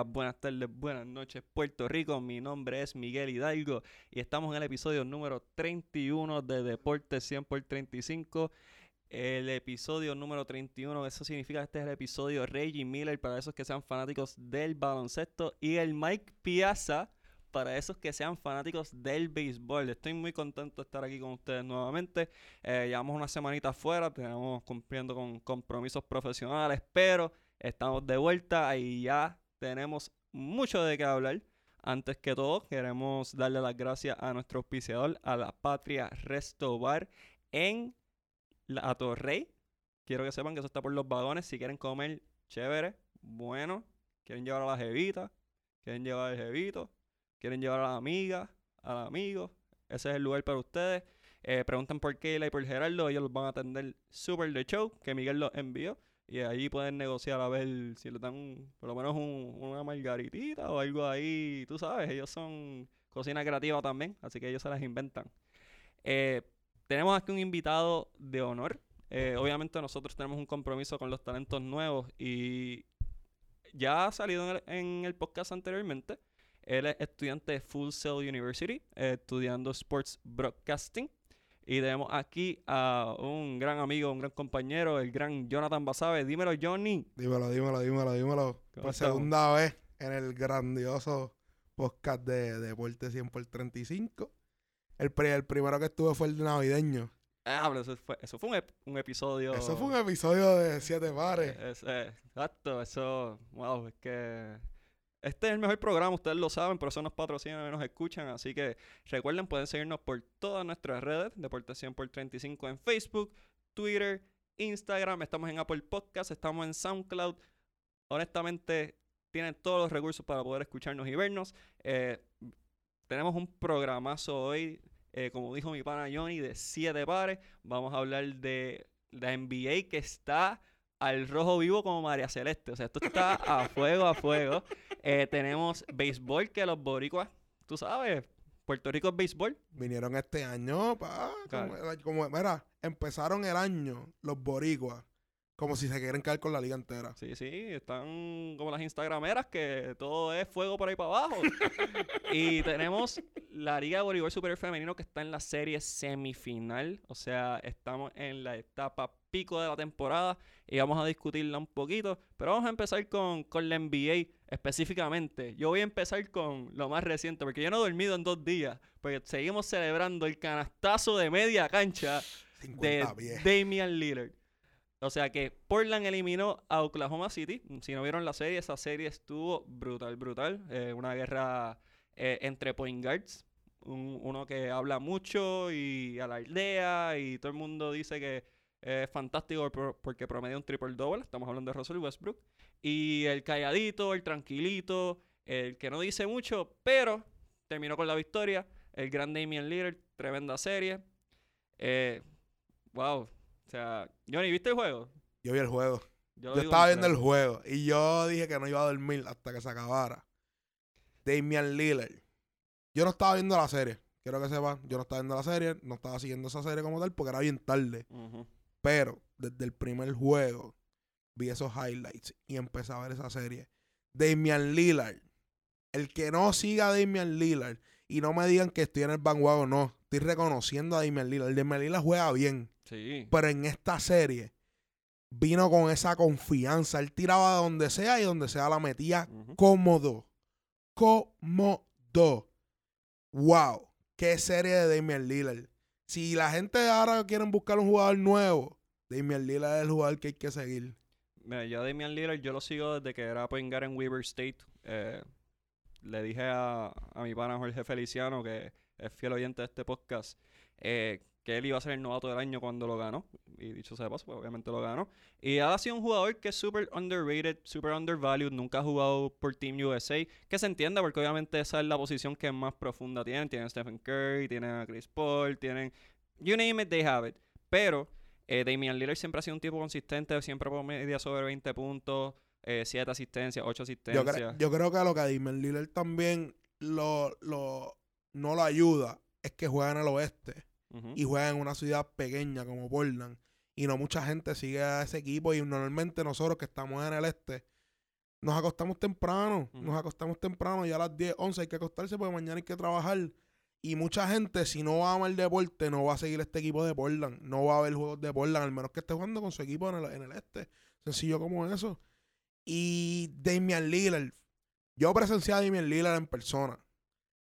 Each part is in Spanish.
buenas tardes, buenas noches, Puerto Rico. Mi nombre es Miguel Hidalgo y estamos en el episodio número 31 de Deporte 100 por 35. El episodio número 31, eso significa que este es el episodio Reggie Miller para esos que sean fanáticos del baloncesto y el Mike Piazza para esos que sean fanáticos del béisbol. Estoy muy contento de estar aquí con ustedes nuevamente. Eh, llevamos una semanita afuera, tenemos cumpliendo con compromisos profesionales, pero estamos de vuelta y ya tenemos mucho de qué hablar. Antes que todo, queremos darle las gracias a nuestro auspiciador, a la Patria Resto Bar en la Torrey. Quiero que sepan que eso está por los vagones. Si quieren comer chévere, bueno, quieren llevar a la jevita, quieren llevar al jevito, quieren llevar a la amiga, al amigo, ese es el lugar para ustedes. Eh, preguntan por Keila y por Gerardo, ellos los van a atender súper de show, que Miguel los envió. Y ahí pueden negociar a ver si le dan por lo menos una margaritita o algo ahí. Tú sabes, ellos son cocina creativa también, así que ellos se las inventan. Eh, tenemos aquí un invitado de honor. Eh, obviamente nosotros tenemos un compromiso con los talentos nuevos y ya ha salido en el, podcast anteriormente. Él es estudiante de Full Sail University, eh, estudiando Sports Broadcasting. Y tenemos aquí a un gran amigo, un gran compañero, el gran Jonathan Basabe. Dímelo, Johnny. Dímelo, dímelo, dímelo, dímelo. Por segunda vez en el grandioso podcast de Deporte 100 por 35. El, el primero que estuve fue el navideño. Ah, pero eso fue, eso fue un, episodio. Eso fue un episodio de siete pares. Exacto, eso. Wow, es que este es el mejor programa, ustedes lo saben, por eso nos patrocinan y nos escuchan. Así que recuerden, pueden seguirnos por todas nuestras redes, Deporte 100 por 35 en Facebook, Twitter, Instagram, estamos en Apple Podcast, estamos en SoundCloud. Honestamente, tienen todos los recursos para poder escucharnos y vernos. Eh, tenemos un programazo hoy, eh, como dijo mi pana Johnny, de siete pares. Vamos a hablar de la NBA que está al rojo vivo como María Celeste. O sea, esto está a fuego, a fuego. Eh, tenemos béisbol que los boricuas, tú sabes, Puerto Rico es béisbol. Vinieron este año, pa. Como, mira, empezaron el año los boricuas como si se quieren caer con la liga entera. Sí, sí, están como las instagrameras que todo es fuego por ahí para abajo. y tenemos la Liga de Voleibol Superior Femenino que está en la serie semifinal. O sea, estamos en la etapa pico de la temporada y vamos a discutirla un poquito. Pero vamos a empezar con, con la NBA específicamente. Yo voy a empezar con lo más reciente porque yo no he dormido en dos días. Porque seguimos celebrando el canastazo de media cancha de Damian Lillard. O sea que Portland eliminó a Oklahoma City. Si no vieron la serie, esa serie estuvo brutal, brutal. Eh, una guerra eh, entre point guards. uno que habla mucho y a la aldea y todo el mundo dice que es fantástico porque promedia un triple double. Estamos hablando de Russell Westbrook. Y el calladito, el tranquilito, el que no dice mucho, pero terminó con la victoria. El gran Damian Lillard, tremenda serie. Eh, wow, o sea, Johnny, ¿viste el juego? Yo vi el juego. Yo, estaba viendo el juego y yo dije que no iba a dormir hasta que se acabara. Damian Lillard. Yo no estaba viendo la serie. Quiero que sepa, yo no estaba viendo la serie, no estaba siguiendo esa serie como tal porque era bien tarde. Pero desde el primer juego vi esos highlights y empecé a ver esa serie. Damian Lillard. El que no siga a Damian Lillard y no me digan que estoy en el o no. Estoy reconociendo a Damian Lillard. Damian Lillard juega bien. Pero en esta serie vino con esa confianza. Él tiraba de donde sea y donde sea la metía cómodo. Cómodo. Wow. Qué serie de Damian Lillard. Si la gente ahora quiere buscar un jugador nuevo, Damian Lillard es el jugador que hay que seguir. Mira, yo a Damian Lillard yo lo sigo desde que era point en Weaver State. Eh, le dije a, a mi pana Jorge Feliciano, que es fiel oyente de este podcast, eh, que él iba a ser el novato del año cuando lo ganó. Y dicho sea de paso, pues obviamente lo ganó. Y ha sido un jugador que es súper underrated, súper undervalued. Nunca ha jugado por Team USA. Que se entienda porque obviamente esa es la posición que más profunda tienen. Tienen a Stephen Curry, tienen a Chris Paul, tienen... You name it, they have it. Pero eh, Damian Lillard siempre ha sido un tipo consistente. Siempre media sobre 20 puntos. 7 eh, asistencias, 8 asistencias. Yo, creo que a lo que a Damian Lillard también lo, lo, no lo ayuda es que juega en el oeste y juega en una ciudad pequeña como Portland. Y no mucha gente sigue a ese equipo y normalmente nosotros que estamos en el este, nos acostamos temprano, nos acostamos temprano, ya a las 10, 11 hay que acostarse porque mañana hay que trabajar. Y mucha gente, si no ama el deporte, no va a seguir este equipo de Portland. No va a ver juegos de Portland, al menos que esté jugando con su equipo en el, en el este. Sencillo como eso. Y Damian Lillard. Yo presencié a Damian Lillard en persona.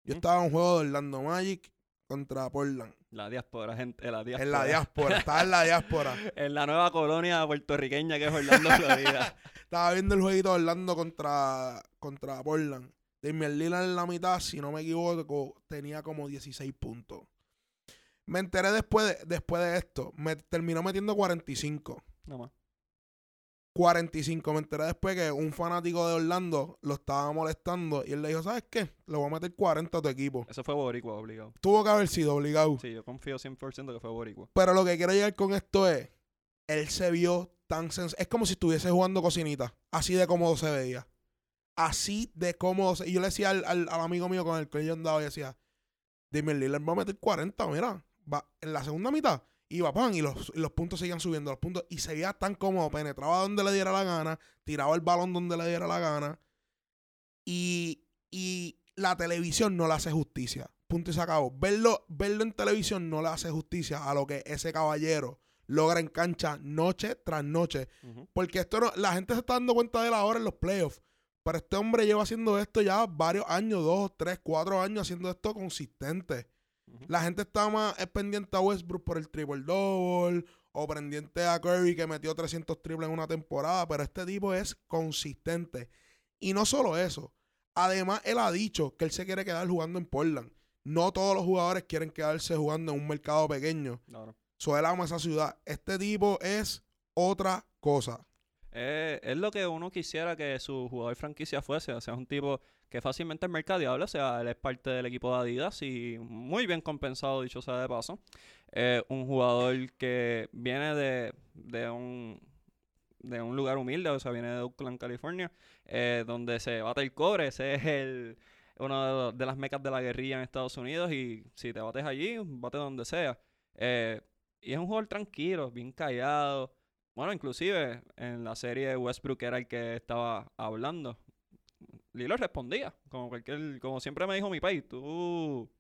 Yo estaba en un juego de Orlando Magic contra Portland. La diáspora, gente, la diáspora. En la diáspora, estaba en la diáspora. en la nueva colonia puertorriqueña que es Orlando, Florida. estaba viendo el jueguito de Orlando contra, contra Portland. Damian Lillard en la mitad, si no me equivoco, tenía como 16 puntos. Me enteré después de, después de esto. Me terminó metiendo 45. No más. 45. Me enteré después que un fanático de Orlando lo estaba molestando y él le dijo, ¿sabes qué? Le voy a meter 40 a tu equipo. Eso fue Boricua, obligado. Tuvo que haber sido obligado. Sí, yo confío 100% que fue Boricua. Pero lo que quiero llegar con esto es, él se vio tan sens Es como si estuviese jugando cocinita. Así de cómodo se veía así de cómodo. Y yo le decía al, amigo mío con el que yo andaba y decía, dime, Lillard va a meter 40, mira, va en la segunda mitad. Iba pan y los, los puntos seguían subiendo, los puntos, y seguía tan cómodo, penetraba donde le diera la gana, tiraba el balón donde le diera la gana. Y, y la televisión no le hace justicia. Punto y se acabó. Verlo, verlo en televisión no le hace justicia a lo que ese caballero logra en cancha noche tras noche. Porque esto no, la gente se está dando cuenta de él ahora en los playoffs. Pero este hombre lleva haciendo esto ya varios años, dos, tres, cuatro años haciendo esto consistente. La gente está más pendiente a Westbrook por el triple double o pendiente a Curry que metió 300 triples en una temporada, pero este tipo es consistente. Y no solo eso, además él ha dicho que él se quiere quedar jugando en Portland. No todos los jugadores quieren quedarse jugando en un mercado pequeño. Claro. So, él ama esa ciudad. Este tipo es otra cosa. Eh, es lo que uno quisiera que su jugador franquicia fuese. O sea, es un tipo que fácilmente es mercadeable. O sea, él es parte del equipo de Adidas y muy bien compensado, dicho sea de paso. Eh, un jugador que viene de, de, un, de un lugar humilde, o sea, viene de Oakland, California, eh, donde se bate el cobre. Ese es el una de, las mecas de la guerrilla en Estados Unidos y si te bates allí, bate donde sea. y es un jugador tranquilo, bien callado. Bueno, inclusive en la serie Westbrook era el que estaba hablando. Lilo respondía, como cualquier, como siempre me dijo mi país, tú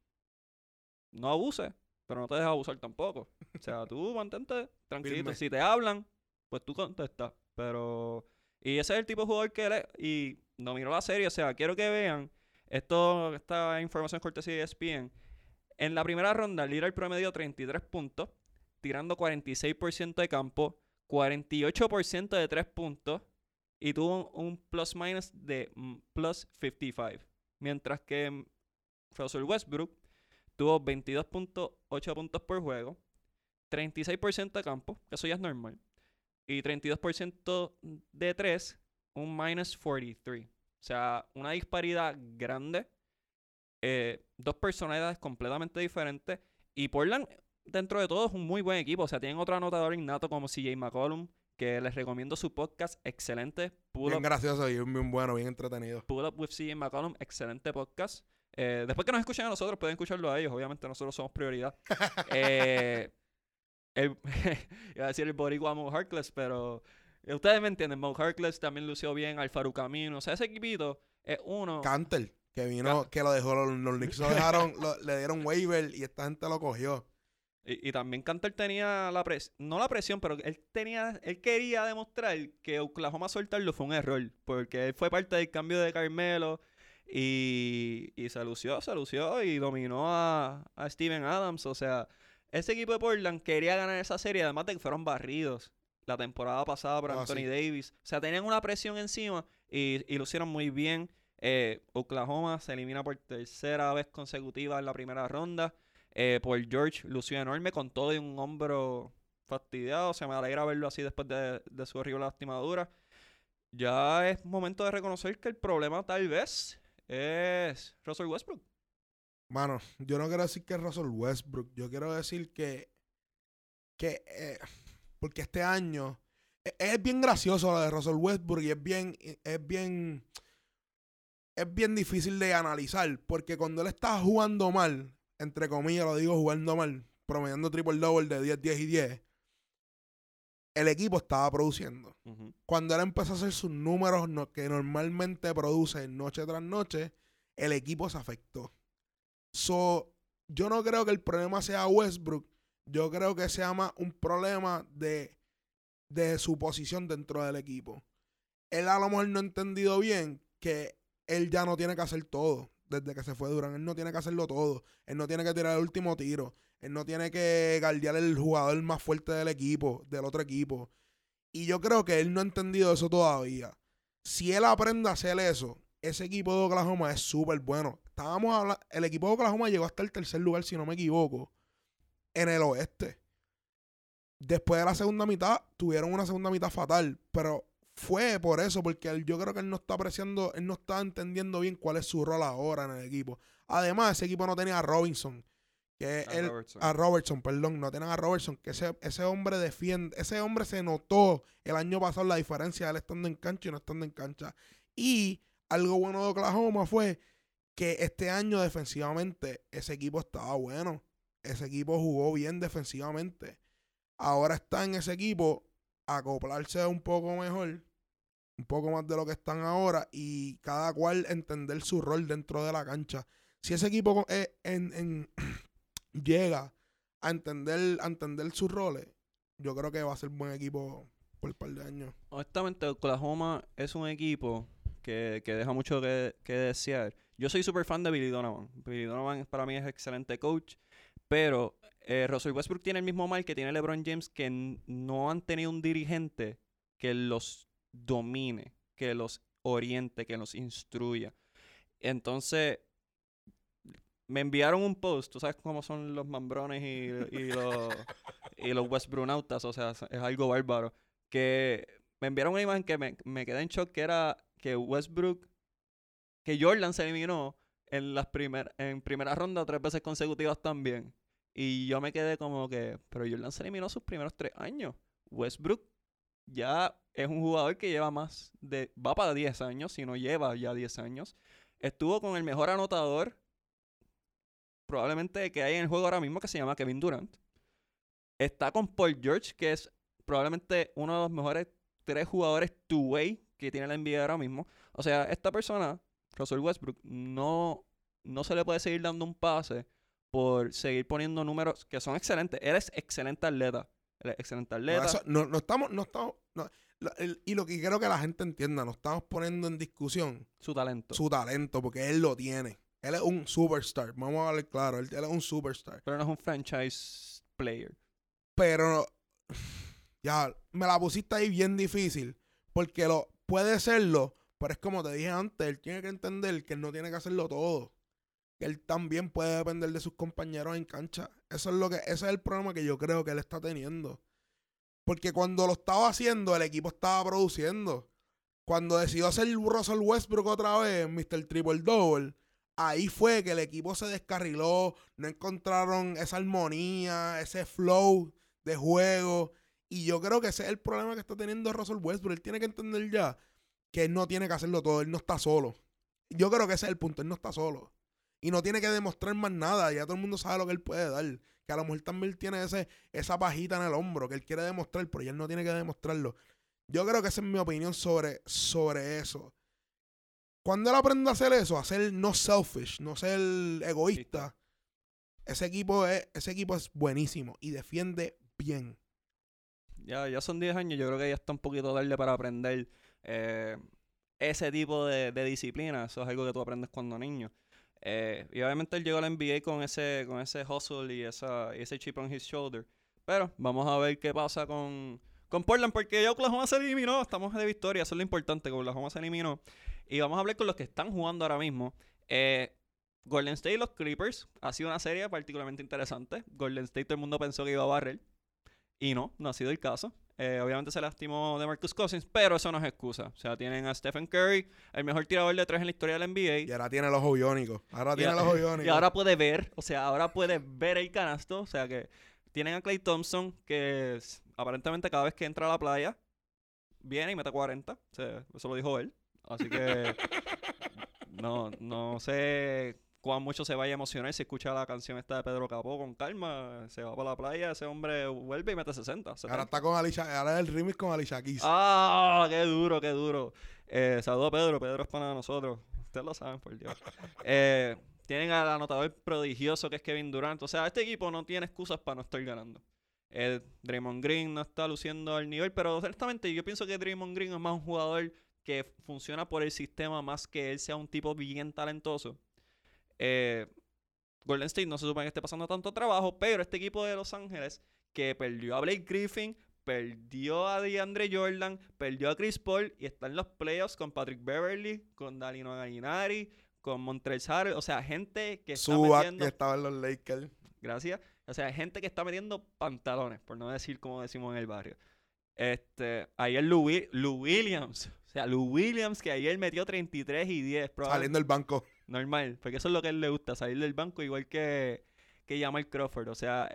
no abuses, pero no te dejes abusar tampoco. O sea, tú mantente tranquilo. Si te hablan, pues tú contestas. Pero. Y ese es el tipo de jugador que él es. Y dominó la serie. O sea, quiero que vean. Esto, esta información cortesía de ESPN. En la primera ronda, Lillard promedió 33 puntos, tirando 46% de campo, 48% de 3 puntos y tuvo un plus minus de mm, plus 55. Mientras que mm, Russell Westbrook tuvo 22.8 puntos por juego, 36% de campo, eso ya es normal, y 32% de 3, un minus 43. O sea, una disparidad grande. Eh, dos personalidades completamente diferentes. Y Portland dentro de todo es un muy buen equipo. O sea, tienen otro anotador innato como CJ McCollum, que les recomiendo su podcast, excelente. bien gracioso y bien bueno, bien entretenido. Pull Up with CJ McCollum, excelente podcast. Eh, después que nos escuchen a nosotros, pueden escucharlo a ellos. Obviamente nosotros somos prioridad. eh, el, iba a decir el boricua Mo Harkless, pero ustedes me entienden. Mo Harkless también lució bien. Alfaru Camino. O sea, ese equipito es uno... Cantel, que vino, que lo dejó, los, los Knicks lo dejaron, le dieron waiver y esta gente lo cogió. Y, también Cantor tenía la presión, no la presión, pero él tenía, él quería demostrar que Oklahoma soltarlo fue un error, porque él fue parte del cambio de Carmelo y, y se lució, se lució y dominó a, Steven Adams. O sea, ese equipo de Portland quería ganar esa serie, además de que fueron barridos la temporada pasada por ah, Anthony Davis. O sea, tenían una presión encima y, y lo hicieron muy bien. Eh, Oklahoma se elimina por tercera vez consecutiva en la primera ronda. Eh, por George lució enorme con todo y un hombro fastidiado. O sea, me alegra verlo así después de, su horrible lastimadura. Ya es momento de reconocer que el problema tal vez es Russell Westbrook. Mano, yo no quiero decir que es Russell Westbrook. Yo quiero decir que. que eh, porque este año. Es, es bien gracioso lo de Russell Westbrook y es bien. Es bien. Es bien difícil de analizar. Porque cuando él está jugando mal, entre comillas lo digo jugando mal, promediando triple double de 10, 10 y 10, el equipo estaba produciendo. Cuando él empezó a hacer sus números que normalmente produce noche tras noche, el equipo se afectó. So, yo no creo que el problema sea Westbrook. Yo creo que sea más un problema de, de su posición dentro del equipo. Él a lo mejor no ha entendido bien que él ya no tiene que hacer todo desde que se fue Durán. Él no tiene que hacerlo todo. Él no tiene que tirar el último tiro. Él no tiene que guardiar el jugador más fuerte del equipo, del otro equipo. Y yo creo que él no ha entendido eso todavía. Si él aprende a hacer eso, ese equipo de Oklahoma es súper bueno. Estábamos hablando, el equipo de Oklahoma llegó hasta el tercer lugar, si no me equivoco, en el oeste. Después de la segunda mitad, tuvieron una segunda mitad fatal, pero fue por eso, porque yo creo que él no está apreciando, él no está entendiendo bien cuál es su rol ahora en el equipo. Además, ese equipo no tenía a Robinson, que a, Robertson. a Robertson, perdón, no tenían a Robertson, que ese, ese hombre defiende, ese hombre se notó el año pasado la diferencia de él estando en cancha y no estando en cancha. Y algo bueno de Oklahoma fue que este año defensivamente ese equipo estaba bueno. Ese equipo jugó bien defensivamente. Ahora está en ese equipo acoplarse un poco mejor, un poco más de lo que están ahora y cada cual entender su rol dentro de la cancha. Si ese equipo eh, en llega a entender, a entender sus roles, yo creo que va a ser buen equipo por un par de años. Honestamente, Oklahoma es un equipo que, deja mucho que, desear. Yo soy súper fan de Billy Donovan. Billy Donovan para mí es excelente coach, pero eh, Russell Westbrook tiene el mismo mal que tiene LeBron James, que no han tenido un dirigente que los domine, que los oriente, que los instruya. Entonces, me enviaron un post, tú sabes cómo son los mambrones y, los, y los Westbrooknautas, o sea, es algo bárbaro. Que me enviaron una imagen que me, me quedé en shock, que era que Westbrook, que Jordan se eliminó en las primer, en primera ronda tres veces consecutivas también. Y yo me quedé como que, pero Jordan se eliminó sus primeros tres años. Westbrook ya es un jugador que lleva más de, va para 10 años, si no lleva ya 10 años. Estuvo con el mejor anotador probablemente que hay en el juego ahora mismo que se llama Kevin Durant. Está con Paul George, que es probablemente uno de los mejores tres jugadores two-way que tiene la NBA ahora mismo. O sea, esta persona, Russell Westbrook, no, no se le puede seguir dando un pase por seguir poniendo números que son excelentes. Él es excelente atleta. Él es excelente atleta. No, no, estamos, no estamos, y lo que quiero que la gente entienda, no estamos poniendo en discusión su talento. Su talento, porque él lo tiene. Él es un superstar. Vamos a hablar claro. Él, es un superstar. Pero no es un franchise player. Pero ya, me la pusiste ahí bien difícil. Porque lo puede serlo. Pero es como te dije antes, él tiene que entender que él no tiene que hacerlo todo. Él también puede depender de sus compañeros en cancha. Eso es lo que, ese es el problema que yo creo que él está teniendo. Porque cuando lo estaba haciendo, el equipo estaba produciendo. Cuando decidió hacer Russell Westbrook otra vez, Mr. Triple Double, ahí fue que el equipo se descarriló, no encontraron esa armonía, ese flow de juego. Y yo creo que ese es el problema que está teniendo Russell Westbrook. Él tiene que entender ya que él no tiene que hacerlo todo, él no está solo. Yo creo que ese es el punto, él no está solo. Y no tiene que demostrar más nada, ya todo el mundo sabe lo que él puede dar. Que a lo mejor también tiene ese, esa pajita en el hombro que él quiere demostrar, pero él no tiene que demostrarlo. Yo creo que esa es mi opinión sobre, sobre eso. Cuando él aprende a hacer eso, a ser no selfish, no ser egoísta, ese equipo es, ese equipo es buenísimo y defiende bien. Ya, ya son 10 años, yo creo que ya está un poquito tarde para aprender eh, ese tipo de, disciplina. Eso es algo que tú aprendes cuando niño. Eh, y obviamente él llegó a la NBA con ese, con ese hustle y, esa, ese chip on his shoulder. Pero vamos a ver qué pasa con, con Portland, porque ya Oklahoma se eliminó. Estamos de victoria, eso es lo importante, que Oklahoma se eliminó. Y vamos a hablar con los que están jugando ahora mismo. Eh, Golden State y los Clippers ha sido una serie particularmente interesante. Golden State todo el mundo pensó que iba a barrer. Y no, no ha sido el caso. Eh, obviamente se lastimó de Marcus Cousins, pero eso no es excusa. O sea, tienen a Stephen Curry, el mejor tirador de tres en la historia del NBA. Y ahora tiene los ojo Ahora tiene los ojo Y ahora puede ver, o sea, ahora puede ver el canasto. O sea que tienen a Clay Thompson, que aparentemente cada vez que entra a la playa, viene y mete 40. O sea, eso lo dijo él. Así que no, no sé cuán mucho se vaya a emocionar si escucha la canción esta de Pedro Capó con calma, se va para la playa, ese hombre vuelve y mete 60. Ahora está con Alicia, ahora es el remix con Alicia Keys. Ah, qué duro, qué duro. Eh, saludo a Pedro, Pedro es para nosotros. Ustedes lo saben, por Dios. Eh, tienen al anotador prodigioso que es Kevin Durant. O sea, este equipo no tiene excusas para no estar ganando. Eh, Draymond Green no está luciendo al nivel, pero honestamente yo pienso que Draymond Green es más un jugador que funciona por el sistema más que él sea un tipo bien talentoso. Eh, Golden State no se supone que esté pasando tanto trabajo, pero este equipo de Los Ángeles que perdió a Blake Griffin, perdió a DeAndre Jordan, perdió a Chris Paul y está en los playoffs con Patrick Beverly, con Dalino Gallinari, con Montrezl Harrell, o sea, gente que está metiendo... que estaba en los Lakers. Gracias. O sea, gente que está metiendo pantalones, por no decir como decimos en el barrio. Este, ayer Lou, Lou Williams, o sea, Lou Williams que ayer metió 33 y 10. Saliendo del banco. Normal, porque eso es lo que a él le gusta, salir del banco igual que, que Jamal Crawford. O sea,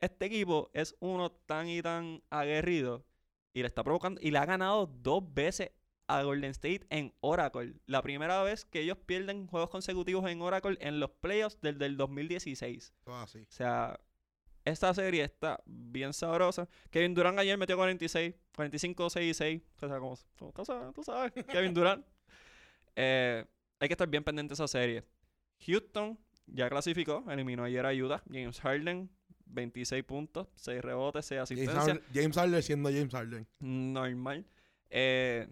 este equipo es uno tan y tan aguerrido y le está provocando y le ha ganado dos veces a Golden State en Oracle. La primera vez que ellos pierden juegos consecutivos en Oracle en los playoffs desde el 2016. O sea, esta serie está bien sabrosa. Kevin Durant ayer metió 46, 45, 6 y 6. O sea, como, tú sabes, Kevin Durant. Eh, hay que estar bien pendiente de esa serie. Houston ya clasificó, eliminó ayer a Utah. James Harden, 26 puntos, 6 rebotes, 6 asistencias. James Harden siendo James Harden. Normal. Eh,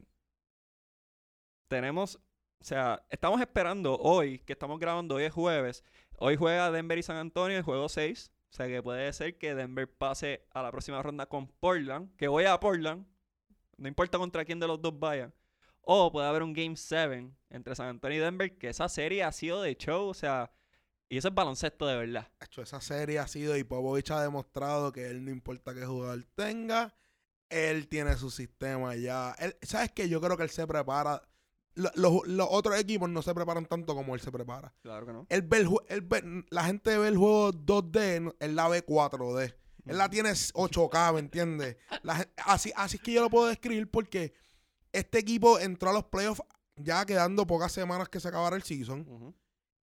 tenemos, o sea, estamos esperando hoy, que estamos grabando, hoy es jueves. Hoy juega Denver y San Antonio, el juego 6. O sea que puede ser que Denver pase a la próxima ronda con Portland, que voy a Portland, no importa contra quién de los dos vayan. O puede haber un Game 7 entre San Antonio y Denver, que esa serie ha sido de show, o sea, y eso es baloncesto de verdad. Hecho, esa serie ha sido y Popovich ha demostrado que él no importa qué jugador tenga, él tiene su sistema ya. ¿Sabes qué? Yo creo que él se prepara los, otros equipos no se preparan tanto como él se prepara. Claro que no. Él la gente ve el juego 2D, él la ve 4D. Él la tiene 8K, ¿me entiendes? así, así es que yo lo puedo describir porque este equipo entró a los playoffs ya quedando pocas semanas que se acabara el season.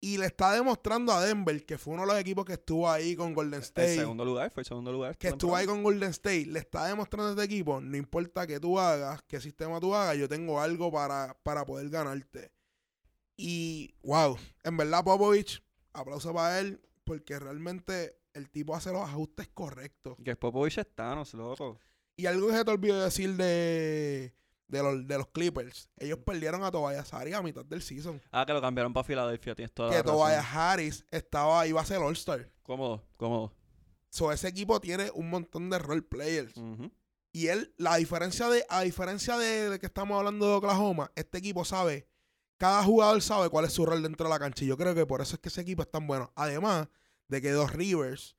Y le está demostrando a Denver, que fue uno de los equipos que estuvo ahí con Golden State. El segundo lugar, fue el segundo lugar. Que estuvo ahí con Golden State. Le está demostrando a este equipo, no importa qué tú hagas, qué sistema tú hagas, yo tengo algo para, para poder ganarte. Y, wow, en verdad Popovich, aplauso para él, porque realmente el tipo hace los ajustes correctos. Que Popovich está, no loco. Y algo que se te olvidó decir de de los, de los Clippers, ellos perdieron a Tobias Harris a mitad del season. Ah, que lo cambiaron para Filadelfia, tienes toda Que Tobias Harris estaba, iba a ser All-Star. Cómodo, cómodo. So, ese equipo tiene un montón de role players. Y él, la diferencia de, a diferencia de, que estamos hablando de Oklahoma, este equipo sabe, cada jugador sabe cuál es su rol dentro de la cancha. Y yo creo que por eso es que ese equipo es tan bueno. Además de que dos Rivers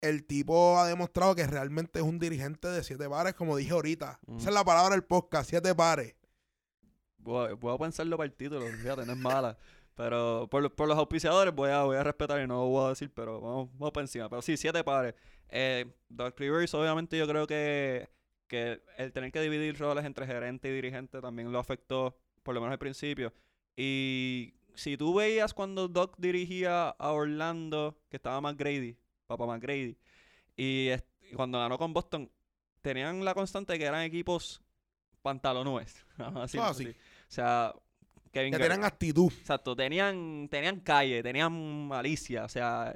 el tipo ha demostrado que realmente es un dirigente de siete pares, como dije ahorita. Esa es la palabra del podcast, siete pares. Voy a, pensarlo para el título, fíjate, no es mala. Pero por, los auspiciadores voy a, voy a respetar y no lo voy a decir, pero vamos, vamos para encima. Pero sí, siete pares. Eh, Doc Rivers, obviamente, yo creo que, que el tener que dividir roles entre gerente y dirigente también lo afectó, por lo menos al principio. Y si tú veías cuando Doc dirigía a Orlando, que estaba más Grady, Papá McGrady. Y, cuando ganó con Boston, tenían la constante que eran equipos pantalones. así, ah, O sea, Kevin que tenían actitud. Exacto, tenían, tenían calle, tenían malicia, o sea,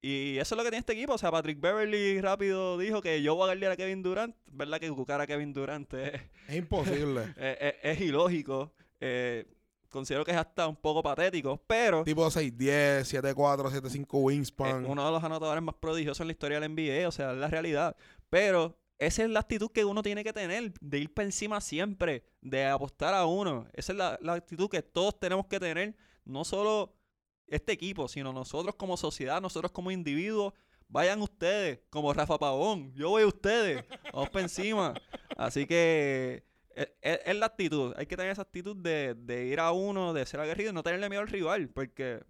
y eso es lo que tiene este equipo. O sea, Patrick Beverly rápido dijo que yo voy a guardiar a Kevin Durant. ¿Verdad que buscar a Kevin Durant es, es imposible? es, es, ilógico. Eh, considero que es hasta un poco patético, pero... Tipo 6'10, 7'4, 7'5 wingspan. uno de los anotadores más prodigiosos en la historia del NBA, o sea, es la realidad. Pero esa es la actitud que uno tiene que tener, de ir por encima siempre, de apostar a uno. Esa es la, actitud que todos tenemos que tener, no solo este equipo, sino nosotros como sociedad, nosotros como individuos. Vayan ustedes, como Rafa Pavón. Yo voy a ustedes. Vamos por encima. Así que es, la actitud. Hay que tener esa actitud de, ir a uno, de ser aguerrido y no tenerle miedo al rival. Porque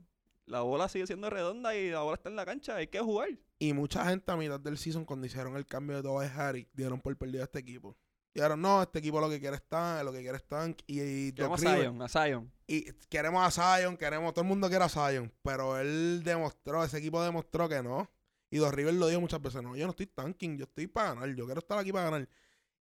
la bola sigue siendo redonda y la bola está en la cancha. Hay que jugar. Y mucha gente a mitad del season, cuando hicieron el cambio de Tobias Harry, dieron por perdido a este equipo. Dijeron, no, este equipo lo que quiere es tank, lo que quiere es tank. Y, y a Zion, a Zion. Y queremos a Zion, queremos, todo el mundo quiere a Zion, pero él demostró, ese equipo demostró que no. Y Dos River lo dijo muchas veces, no, yo no estoy tanking, yo estoy para ganar, yo quiero estar aquí para ganar.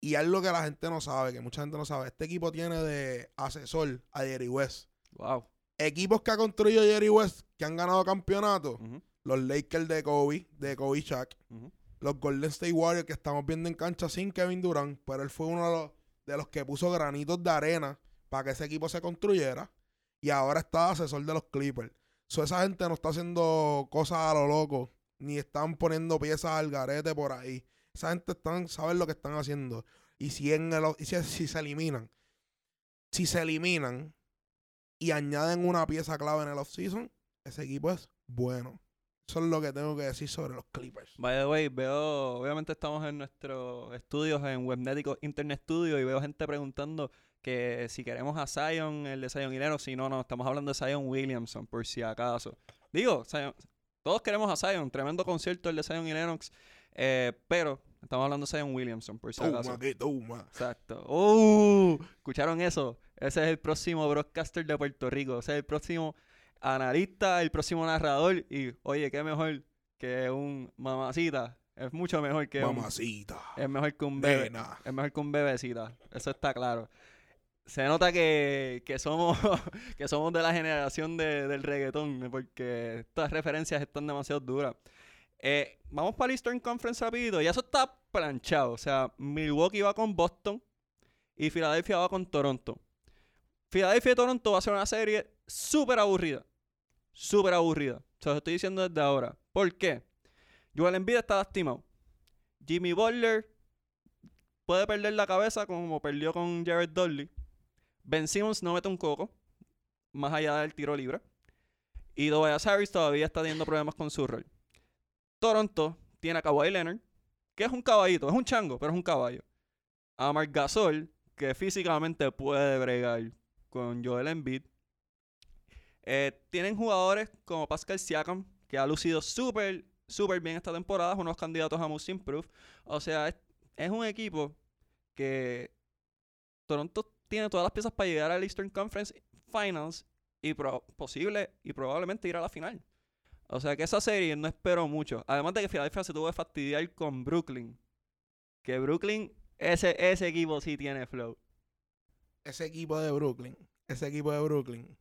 Y algo que la gente no sabe, que mucha gente no sabe, este equipo tiene de asesor a Jerry West. Wow. Equipos que ha construido Jerry West, que han ganado campeonatos, los Lakers de Kobe, de Kobe Shaq, los Golden State Warriors que estamos viendo en cancha sin Kevin Durant, pero él fue uno de los, de los que puso granitos de arena para que ese equipo se construyera. Y ahora está asesor de los Clippers. So, esa gente no está haciendo cosas a lo loco, ni están poniendo piezas al garete por ahí. Esa gente están, saben lo que están haciendo. Y si, en el, si, se eliminan, si se eliminan y añaden una pieza clave en el offseason, ese equipo es bueno. Eso es lo que tengo que decir sobre los Clippers. By the way, veo, obviamente estamos en nuestros estudios en Webnetic Internet Studio y veo gente preguntando que si queremos a Zion, el de Zion Hileno, si no, no, estamos hablando de Zion Williamson, por si acaso. Digo, todos queremos a Zion, tremendo concierto el de Zion y Lennox, eh, pero estamos hablando de Zion Williamson, por si acaso. Exacto. Uh, ¿Escucharon eso? Ese es el próximo broadcaster de Puerto Rico. Ese es el próximo analista, el próximo narrador. Y, oye, qué mejor que un mamacita. Es mucho mejor que mamacita. es mejor que un bebé. Es mejor que un bebecita. Eso está claro se nota que, somos que somos de la generación del reggaetón, porque estas referencias están demasiado duras. Eh, vamos para el Eastern Conference rapidito, y eso está planchado. O sea, Milwaukee va con Boston y Filadelfia va con Toronto. Filadelfia y Toronto va a ser una serie súper aburrida. Súper aburrida. Se lo estoy diciendo desde ahora. ¿Por qué? Joel Embiid está lastimado. Jimmy Butler puede perder la cabeza como perdió con Jared Dudley. Ben Simmons no mete un coco, más allá del tiro libre. Y Tobias Harris todavía está teniendo problemas con su rol. Toronto tiene a Kawhi Leonard, que es un caballito, es un chango, pero es un caballo. A Marc Gasol, que físicamente puede bregar con Joel Embiid. Eh, tienen jugadores como Pascal Siakam, que ha lucido súper, súper bien esta temporada, unos candidatos a Most Improved. O sea, es, es un equipo que Toronto tiene todas las piezas para llegar al Eastern Conference Finals y posible y probablemente ir a la final. O sea que esa serie no espero mucho. Además de que Philadelphia se tuvo que fastidiar con Brooklyn. Que Brooklyn, ese, ese equipo sí tiene flow. Ese equipo de Brooklyn, ese equipo de Brooklyn,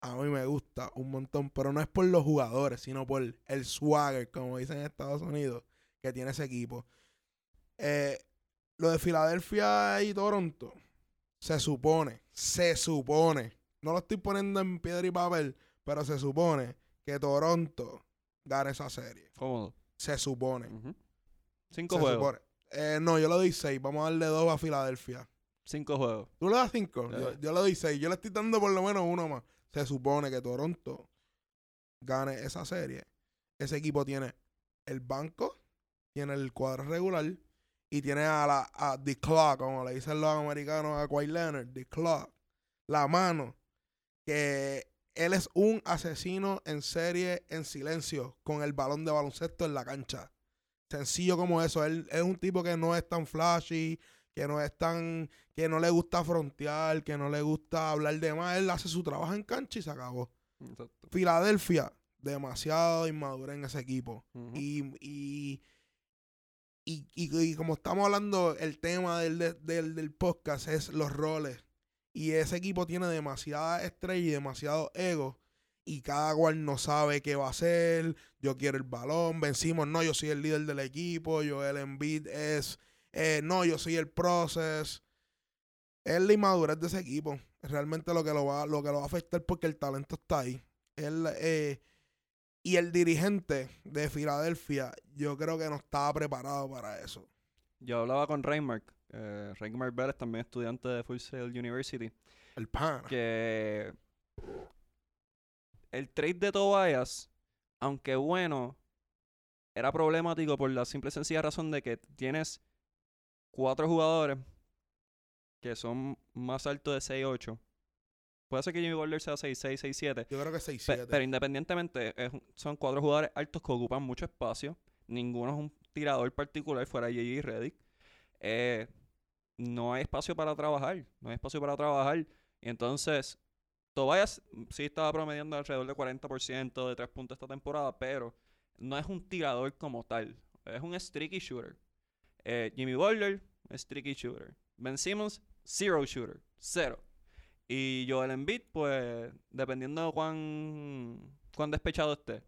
a mí me gusta un montón, pero no es por los jugadores, sino por el swagger, como dicen en Estados Unidos, que tiene ese equipo. Eh, lo de Filadelfia y Toronto, se supone, se supone, no lo estoy poniendo en piedra y papel, pero se supone que Toronto gane esa serie. ¿Cómo? Se supone. Cinco juegos. Eh, no, yo le doy seis. Vamos a darle dos a Filadelfia. Cinco juegos. ¿Tú le das cinco? Yo, yo, le doy seis. Yo le estoy dando por lo menos uno más. Se supone que Toronto gane esa serie. Ese equipo tiene el banco, tiene el cuadro regular, y tiene a la a The Clock, como le dicen los americanos a Kawhi Leonard, The Clock, la mano, que él es un asesino en serie en silencio con el balón de baloncesto en la cancha. Sencillo como eso. Él es un tipo que no es tan flashy, que no es tan. que no le gusta frontear, que no le gusta hablar de más. Él hace su trabajo en cancha y se acabó. Filadelfia, demasiado inmadura en ese equipo. y y, como estamos hablando, el tema del, del, podcast es los roles. Y ese equipo tiene demasiada estrella y demasiado ego. Y cada cual no sabe qué va a hacer. Yo quiero el balón. Vencimos, no, yo soy el líder del equipo. Yo el Embiid es, eh, no, yo soy el process. Es la inmadurez de ese equipo. realmente lo que lo va, lo que lo va a afectar porque el talento está ahí. Él, eh, y el dirigente de Filadelfia, yo creo que no estaba preparado para eso. Yo hablaba con Reinmark, eh, Reinmark Vélez, también estudiante de Full Sail University. El pan. Que el trade de Tobias, aunque bueno, era problemático por la simple y sencilla razón de que tienes cuatro jugadores que son más altos de 6'8 Puede ser que Jimmy Butler sea 6'6, 6'7. Yo creo que 6'7. pero independientemente, son cuatro jugadores altos que ocupan mucho espacio. Ninguno es un tirador particular fuera de J.J. Reddick. Eh, no hay espacio para trabajar. No hay espacio para trabajar. Y entonces, Tobias sí estaba promediando alrededor de 40% de tres puntos esta temporada, pero no es un tirador como tal. Es un streaky shooter. Eh, Jimmy Butler, streaky shooter. Ben Simmons, zero shooter. Cero. Y Joel Embiid, pues, dependiendo de cuán, cuán despechado esté.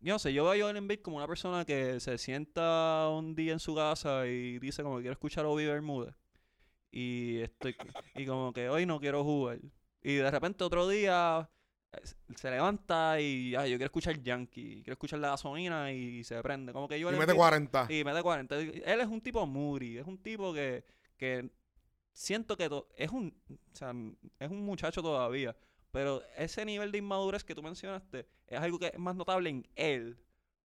Yo no sé, yo veo a Joel Embiid como una persona que se sienta un día en su casa y dice como que quiero escuchar a Obi Bermúdez. Y estoy y como que hoy no quiero jugar. Y de repente otro día eh, se levanta y yo quiero escuchar Yankee, quiero escuchar la gasolina y se prende. Como que yo y mete 40. Y mete 40. Él es un tipo moody, es un tipo que, que siento que es un, o sea, es un muchacho todavía. Pero ese nivel de inmadurez que tú mencionaste es algo que es más notable en él.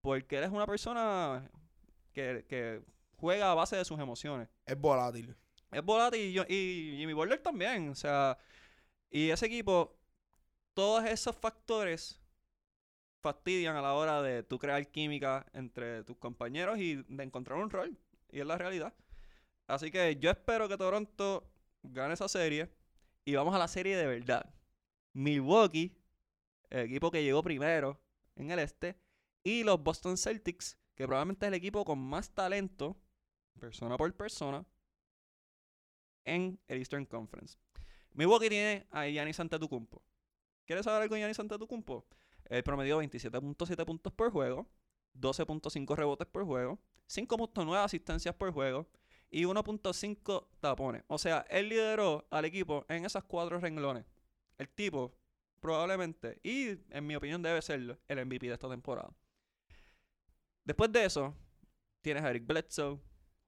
Porque él es una persona que, que juega a base de sus emociones. Es volátil. Es volátil y, y Jimmy Butler también. O sea, y ese equipo, todos esos factores fastidian a la hora de tú crear química entre tus compañeros y de encontrar un rol. Y es la realidad. Así que yo espero que Toronto gane esa serie. Y vamos a la serie de verdad. Milwaukee, el equipo que llegó primero en el este. Y los Boston Celtics, que probablemente es el equipo con más talento, persona por persona, en el Eastern Conference. Milwaukee tiene a Giannis Antetokounmpo. ¿Quieres saber algo de Giannis Antetokounmpo? Él promedió 27.7 puntos por juego, 12.5 rebotes por juego, 5.9 asistencias por juego y 1.5 tapones. O sea, él lideró al equipo en esas cuatro renglones. El tipo, probablemente, y en mi opinión debe ser el MVP de esta temporada. Después de eso, tienes a Eric Bledsoe,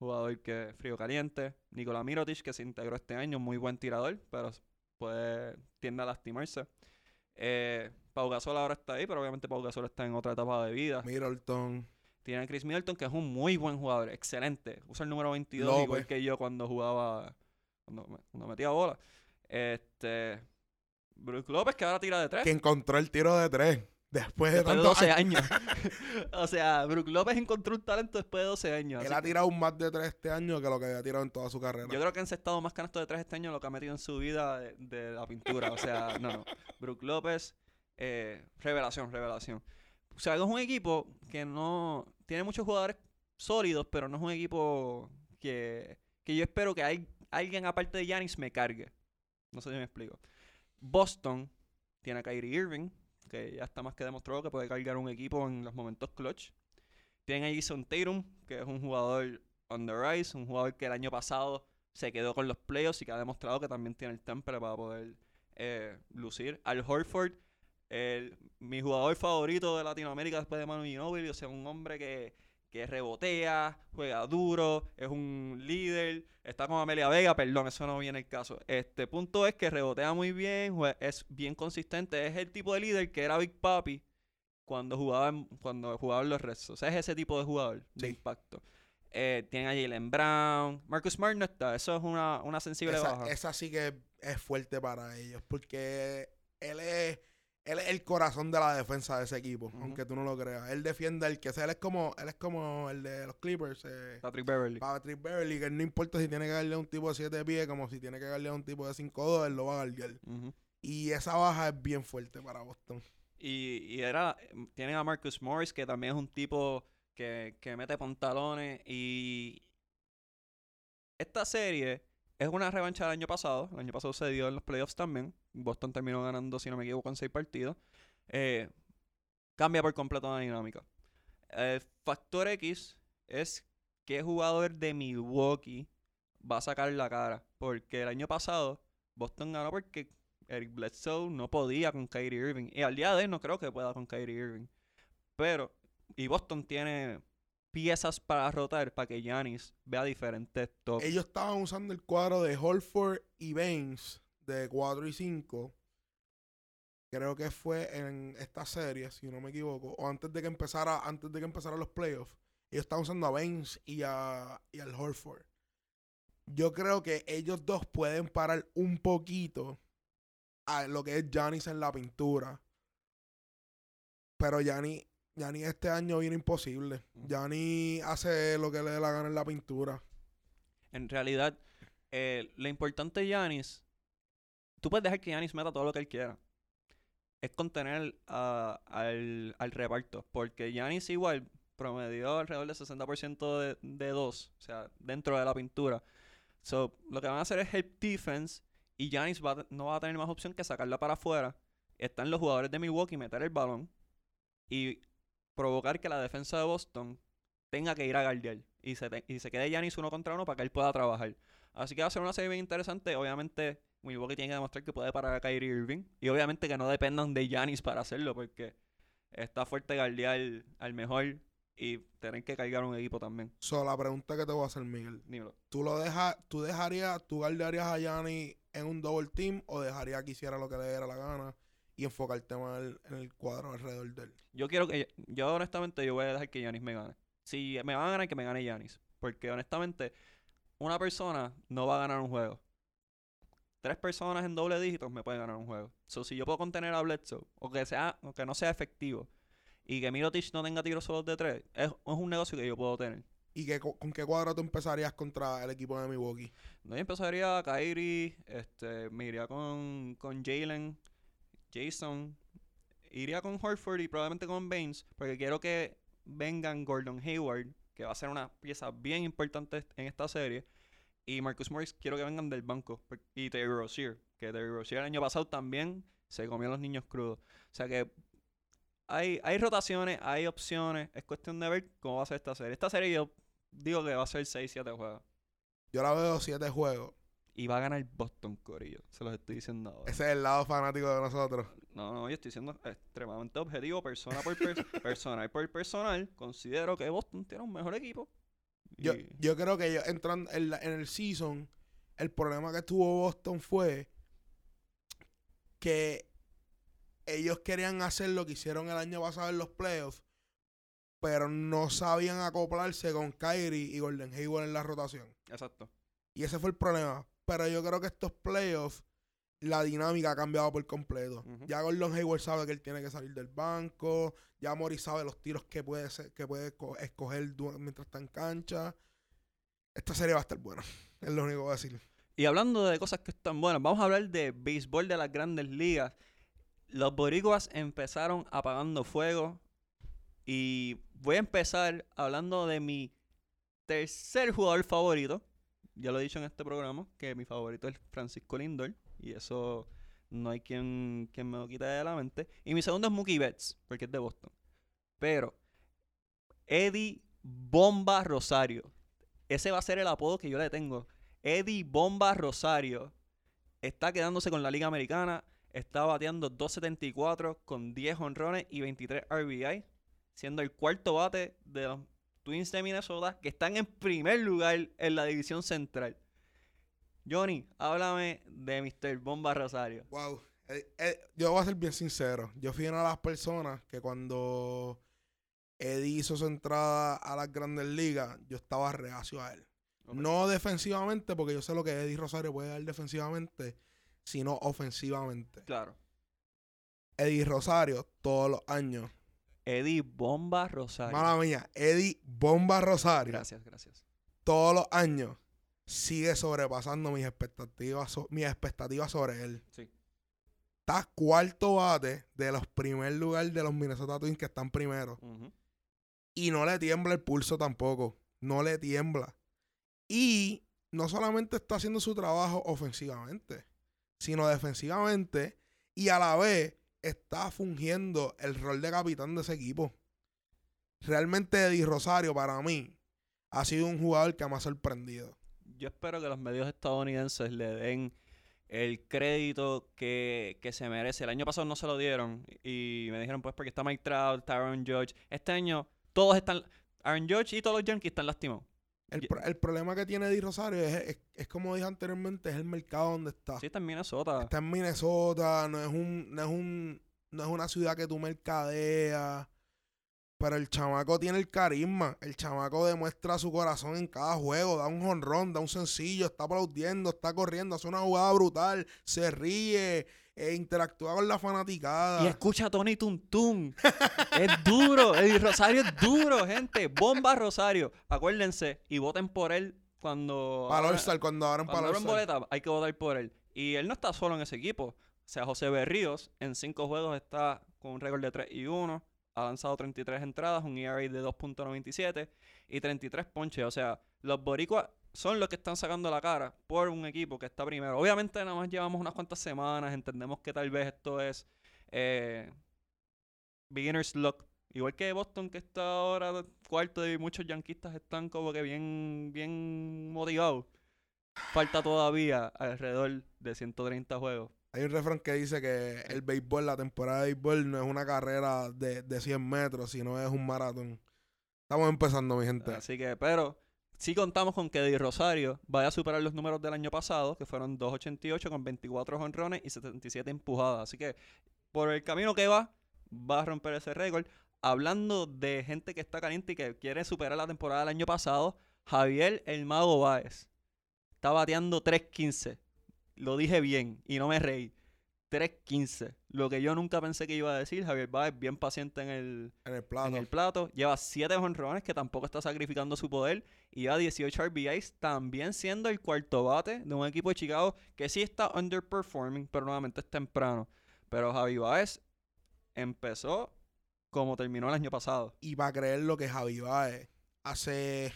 jugador que frío caliente. Nikola Mirotic, que se integró este año, muy buen tirador, pero puede, tiende a lastimarse. Eh, Pau Gasol ahora está ahí, pero obviamente Pau Gasol está en otra etapa de vida. Middleton. Tiene a Chris Middleton, que es un muy buen jugador, excelente. Usa el número 22, igual que yo cuando jugaba, cuando, cuando metía bola. Este, Brook López, que ahora tira de tres. Que encontró el tiro de tres. Después de, 12 años. o sea, Brook López encontró un talento después de 12 años. Él ha tirado un más de 3 este año que lo que había tirado en toda su carrera. Yo creo que ha encestado más canastos de 3 este año lo que ha metido en su vida de, la pintura. O sea, no, no. Brook López, eh, revelación, revelación. O sea, es un equipo que no. Tiene muchos jugadores sólidos, pero no es un equipo que, que yo espero que hay, alguien aparte de Yanis me cargue. No sé si me explico. Boston tiene a Kyrie Irving que ya está más que demostrado que puede cargar un equipo en los momentos clutch. Tienen a Jason Tatum, que es un jugador on the rise, un jugador que el año pasado se quedó con los playoffs y que ha demostrado que también tiene el temple para poder eh, lucir. Al Horford, mi jugador favorito de Latinoamérica después de Manu Ginobili, o sea, un hombre que que rebotea, juega duro, es un líder, está con Amelia Vega, perdón, eso no viene el caso. Este punto es que rebotea muy bien, es bien consistente, es el tipo de líder que era Big Papi cuando jugaba cuando jugaban los restos. O sea, es ese tipo de jugador de impacto. Eh, tiene a Jalen Brown. Marcus Smart no está. Eso es una, una sensible baja. Esa sí que es fuerte para ellos. Porque él es él es el corazón de la defensa de ese equipo, aunque tú no lo creas. Él defiende el que sea, él es como, él es como el de los Clippers. Eh, Patrick Beverly. Patrick Beverly, que no importa si tiene que darle a un tipo de 7 pies, como si tiene que darle a un tipo de 5-2, él lo va a guardiar. Y esa baja es bien fuerte para Boston. Y, y era, tienen a Marcus Morris, que también es un tipo que, que mete pantalones. Y esta serie es una revancha del año pasado. El año pasado se dio en los playoffs también. Boston terminó ganando, si no me equivoco, en seis partidos. Eh, cambia por completo la dinámica. El factor X es qué jugador de Milwaukee va a sacar la cara. Porque el año pasado Boston ganó porque Eric Bledsoe no podía con Kyrie Irving. Y al día de hoy no creo que pueda con Kyrie Irving. Pero, y Boston tiene piezas para rotar para que Giannis vea diferentes toques. Ellos estaban usando el cuadro de Holford y Baines de 4 y 5. Creo que fue en esta serie, si no me equivoco, o antes de que empezara, antes de que empezaran los playoffs. Ellos estaban usando a Baines y, a, y al Horford. Yo creo que ellos dos pueden parar un poquito a lo que es Giannis en la pintura. Pero Giannis Yanni este año viene imposible. Yanni hace lo que le dé la gana en la pintura. En realidad, eh, lo importante de Yanis, tú puedes dejar que Yanis meta todo lo que él quiera. es contener al, al, reparto. Porque Giannis igual promedió alrededor del 60% de, de dos, o sea, dentro de la pintura. So, lo que van a hacer es help defense y Giannis no va a tener más opción que sacarla para afuera. Están los jugadores de Milwaukee meter el balón y provocar que la defensa de Boston tenga que ir a guardiar y se, y se quede Giannis uno contra uno para que él pueda trabajar. Así que va a ser una serie bien interesante. Obviamente, Milwaukee tiene que demostrar que puede parar a Kyrie Irving. Y obviamente que no dependan de Giannis para hacerlo, porque está fuerte guardiar al mejor y tener que cargar un equipo también. So, la pregunta que te voy a hacer, Miguel. ¿Tú lo dejas, tú dejarías, tú guardarías a Giannis en un double team o dejarías que hiciera lo que le diera la gana y enfocar el tema en el, cuadro alrededor de él? Yo quiero que, yo honestamente, yo voy a dejar que Giannis me gane. Si me van a ganar, que me gane Giannis. Porque honestamente, una persona no va a ganar un juego. Tres personas en doble dígitos me pueden ganar un juego. So, si yo puedo contener a Bledsoe, o que, sea, o que no sea efectivo, y que Mirotic no tenga tiros solo de tres, es, un negocio que yo puedo tener. ¿Y que, con qué cuadro tú empezarías contra el equipo de Milwaukee? No, yo empezaría a Kyrie, este, me iría con, con Jalen, Jason, iría con Horford y probablemente con Baines, porque quiero que vengan Gordon Hayward, que va a ser una pieza bien importante en esta serie. Y Marcus Morris quiero que vengan del banco. Y Terry Rozier, que Terry Rozier el año pasado también se comió a los niños crudos. O sea que hay, hay rotaciones, hay opciones. Es cuestión de ver cómo va a ser esta serie. Esta serie yo digo que va a ser 6-7 juegos. Yo la veo 7 juegos. Y va a ganar Boston Corillo. Se los estoy diciendo ahora. Ese es el lado fanático de nosotros. No, no, yo estoy siendo extremadamente objetivo, persona por personal por personal. Considero que Boston tiene un mejor equipo. Yo, yo creo que ellos entran en, en el season, el problema que tuvo Boston fue que ellos querían hacer lo que hicieron el año pasado en los playoffs, pero no sabían acoplarse con Kyrie y Golden Hayward en la rotación. Exacto. Y ese fue el problema. Pero yo creo que estos playoffs la dinámica ha cambiado por completo. Ya Gordon Hayward sabe que él tiene que salir del banco. Ya Morris sabe los tiros que puede, que puede escoger mientras está en cancha. Esta serie va a estar buena. Es lo único que voy a decir. Y hablando de cosas que están buenas, vamos a hablar de béisbol de las grandes ligas. Los boricuas empezaron apagando fuego. Y voy a empezar hablando de mi tercer jugador favorito. Ya lo he dicho en este programa, que mi favorito es Francisco Lindor. Y eso no hay quien, quien me lo quite de la mente. Y mi segundo es Mookie Betts, porque es de Boston. Pero Eddie Bomba Rosario. Ese va a ser el apodo que yo le tengo. Eddie Bomba Rosario está quedándose con la Liga Americana. Está bateando 2.74 con 10 honrones y 23 RBI. Siendo el cuarto bate de los Twins de Minnesota que están en primer lugar en la división central. Johnny, háblame de Mr. Bomba Rosario. Wow. Eh, eh, yo voy a ser bien sincero. Yo fui una de las personas que cuando Eddie hizo su entrada a las grandes ligas, yo estaba reacio a él. No defensivamente, porque yo sé lo que Eddie Rosario puede dar defensivamente, sino ofensivamente. Claro. Eddie Rosario, todos los años. Eddie Bomba Rosario. Mala mía, Eddie Bomba Rosario. Gracias, gracias. Todos los años sigue sobrepasando mis expectativas, mis expectativas sobre él. Sí. Está cuarto bate de los primer lugar de los Minnesota Twins que están primero. Y no le tiembla el pulso tampoco. No le tiembla. Y no solamente está haciendo su trabajo ofensivamente, sino defensivamente. Y a la vez está fungiendo el rol de capitán de ese equipo. Realmente Eddie Rosario para mí ha sido un jugador que me ha sorprendido yo espero que los medios estadounidenses le den el crédito que, se merece. El año pasado no se lo dieron y me dijeron pues porque está Mike Trout, está Aaron Judge. Este año todos están, Aaron Judge y todos los Yankees están lastimados. El, problema que tiene Eddie Rosario es, es, como dije anteriormente, es el mercado donde está. Sí, está en Minnesota. Está en Minnesota, no es un, no es un, no es una ciudad que tú mercadeas. Pero el chamaco tiene el carisma. El chamaco demuestra su corazón en cada juego. Da un honrón, da un sencillo, está aplaudiendo, está corriendo, hace una jugada brutal, se ríe, e interactúa con la fanaticada. Y escucha a Tony Tuntun. es duro. El Rosario es duro, gente. Bomba Rosario. Acuérdense y voten por él cuando. Para cuando abran para boleta, hay que votar por él. Y él no está solo en ese equipo. sea José Berríos, en cinco juegos está con un récord de 3 y 1. Ha lanzado 33 entradas, un ERA de 2.97 y 33 ponches. O sea, los boricuas son los que están sacando la cara por un equipo que está primero. Obviamente nada más llevamos unas cuantas semanas, entendemos que tal vez esto es eh, beginner's luck. Igual que Boston que está ahora cuarto y muchos yanquistas están como que bien, bien motivados. Falta todavía alrededor de 130 juegos. Hay un refrán que dice que el béisbol, la temporada de béisbol no es una carrera de, de 100 metros, sino es un maratón. Estamos empezando, mi gente. Así que, pero Sí contamos con que Di Rosario vaya a superar los números del año pasado, que fueron 2.88 con 24 honrones y 77 empujadas. Así que por el camino que va, va a romper ese récord. Hablando de gente que está caliente y que quiere superar la temporada del año pasado, Javier El Mago Báez está bateando 3.15. Lo dije bien y no me reí. 3.15. Lo que yo nunca pensé que iba a decir. Javier Báez bien paciente en el, en el plato. En el plato. Lleva 7 honrones que tampoco está sacrificando su poder. Y lleva 18 RBIs también siendo el cuarto bate de un equipo de Chicago que sí está underperforming, pero nuevamente es temprano. Pero Javi Báez empezó como terminó el año pasado. Y va a creer lo que Javi Báez hace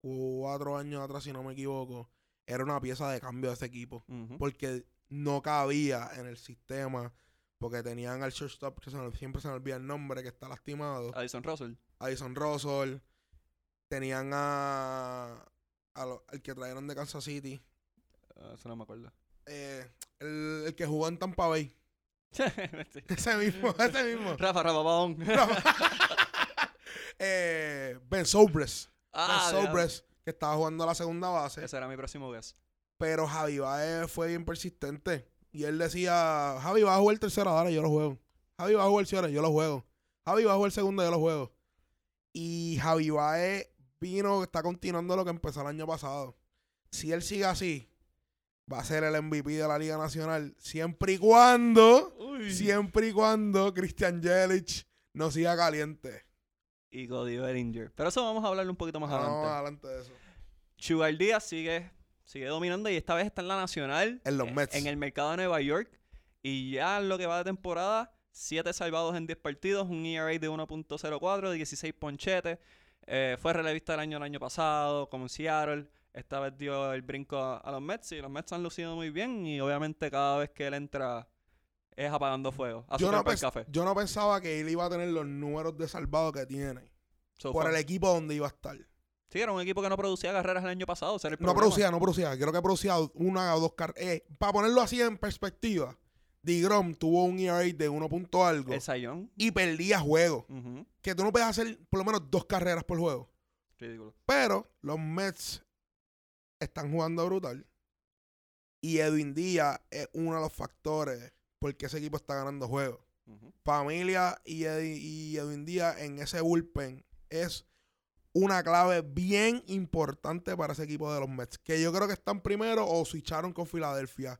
cuatro años atrás, si no me equivoco, era una pieza de cambio de ese equipo. Porque no cabía en el sistema porque tenían al shortstop que siempre se me olvida el nombre que está lastimado. Addison Russell. Addison Russell. Tenían a, al que trajeron de Kansas City. Ah, eso no me acuerdo. Eh, el, que jugó en Tampa Bay. ese mismo, ese mismo. Rafa, Rafa eh, ben Sobres. Ah, ben Sobres, que estaba jugando a la segunda base. Ese era mi próximo guess. Pero Javi Baez fue bien persistente. Y él decía, Javi va a jugar tercera, dale, yo lo juego. Javi va a jugar tercera, yo lo juego. Javi va a jugar segunda, yo lo juego. Y Javi Baez vino, está continuando lo que empezó el año pasado. Si él sigue así, va a ser el MVP de la Liga Nacional. Siempre y cuando, siempre y cuando Christian Jelic no siga caliente. Y Cody Bellinger. Pero eso vamos a hablarle un poquito más adelante. Vamos adelante de eso. Chugal Díaz sigue sigue dominando y esta vez está en la nacional. En los eh, Mets. En el mercado de Nueva York. Y ya en lo que va de temporada, 7 salvados en 10 partidos, un ERA de 1.04, 16 ponchetes. Eh, fue relevista del año el año pasado, como en Seattle. Esta vez dio el brinco a, los Mets y los Mets han lucido muy bien. Y obviamente cada vez que él entra es apagando fuego. Yo no, café. yo no pensaba que él iba a tener los números de salvado que tiene. por el equipo donde iba a estar. Sí, era un equipo que no producía carreras el año pasado. no producía, no producía. Creo que producía una o dos carreras. Eh, para ponerlo así en perspectiva, Digrom tuvo un ERA de 1 punto algo. Y perdía juegos. Que tú no puedes hacer por lo menos dos carreras por juego. Ridículo. Pero los Mets están jugando brutal. Y Edwin Díaz es uno de los factores porque ese equipo está ganando juegos. Familia y, y Edwin Díaz en ese bullpen es una clave bien importante para ese equipo de los Mets. Que yo creo que están primero o switcharon con Filadelfia.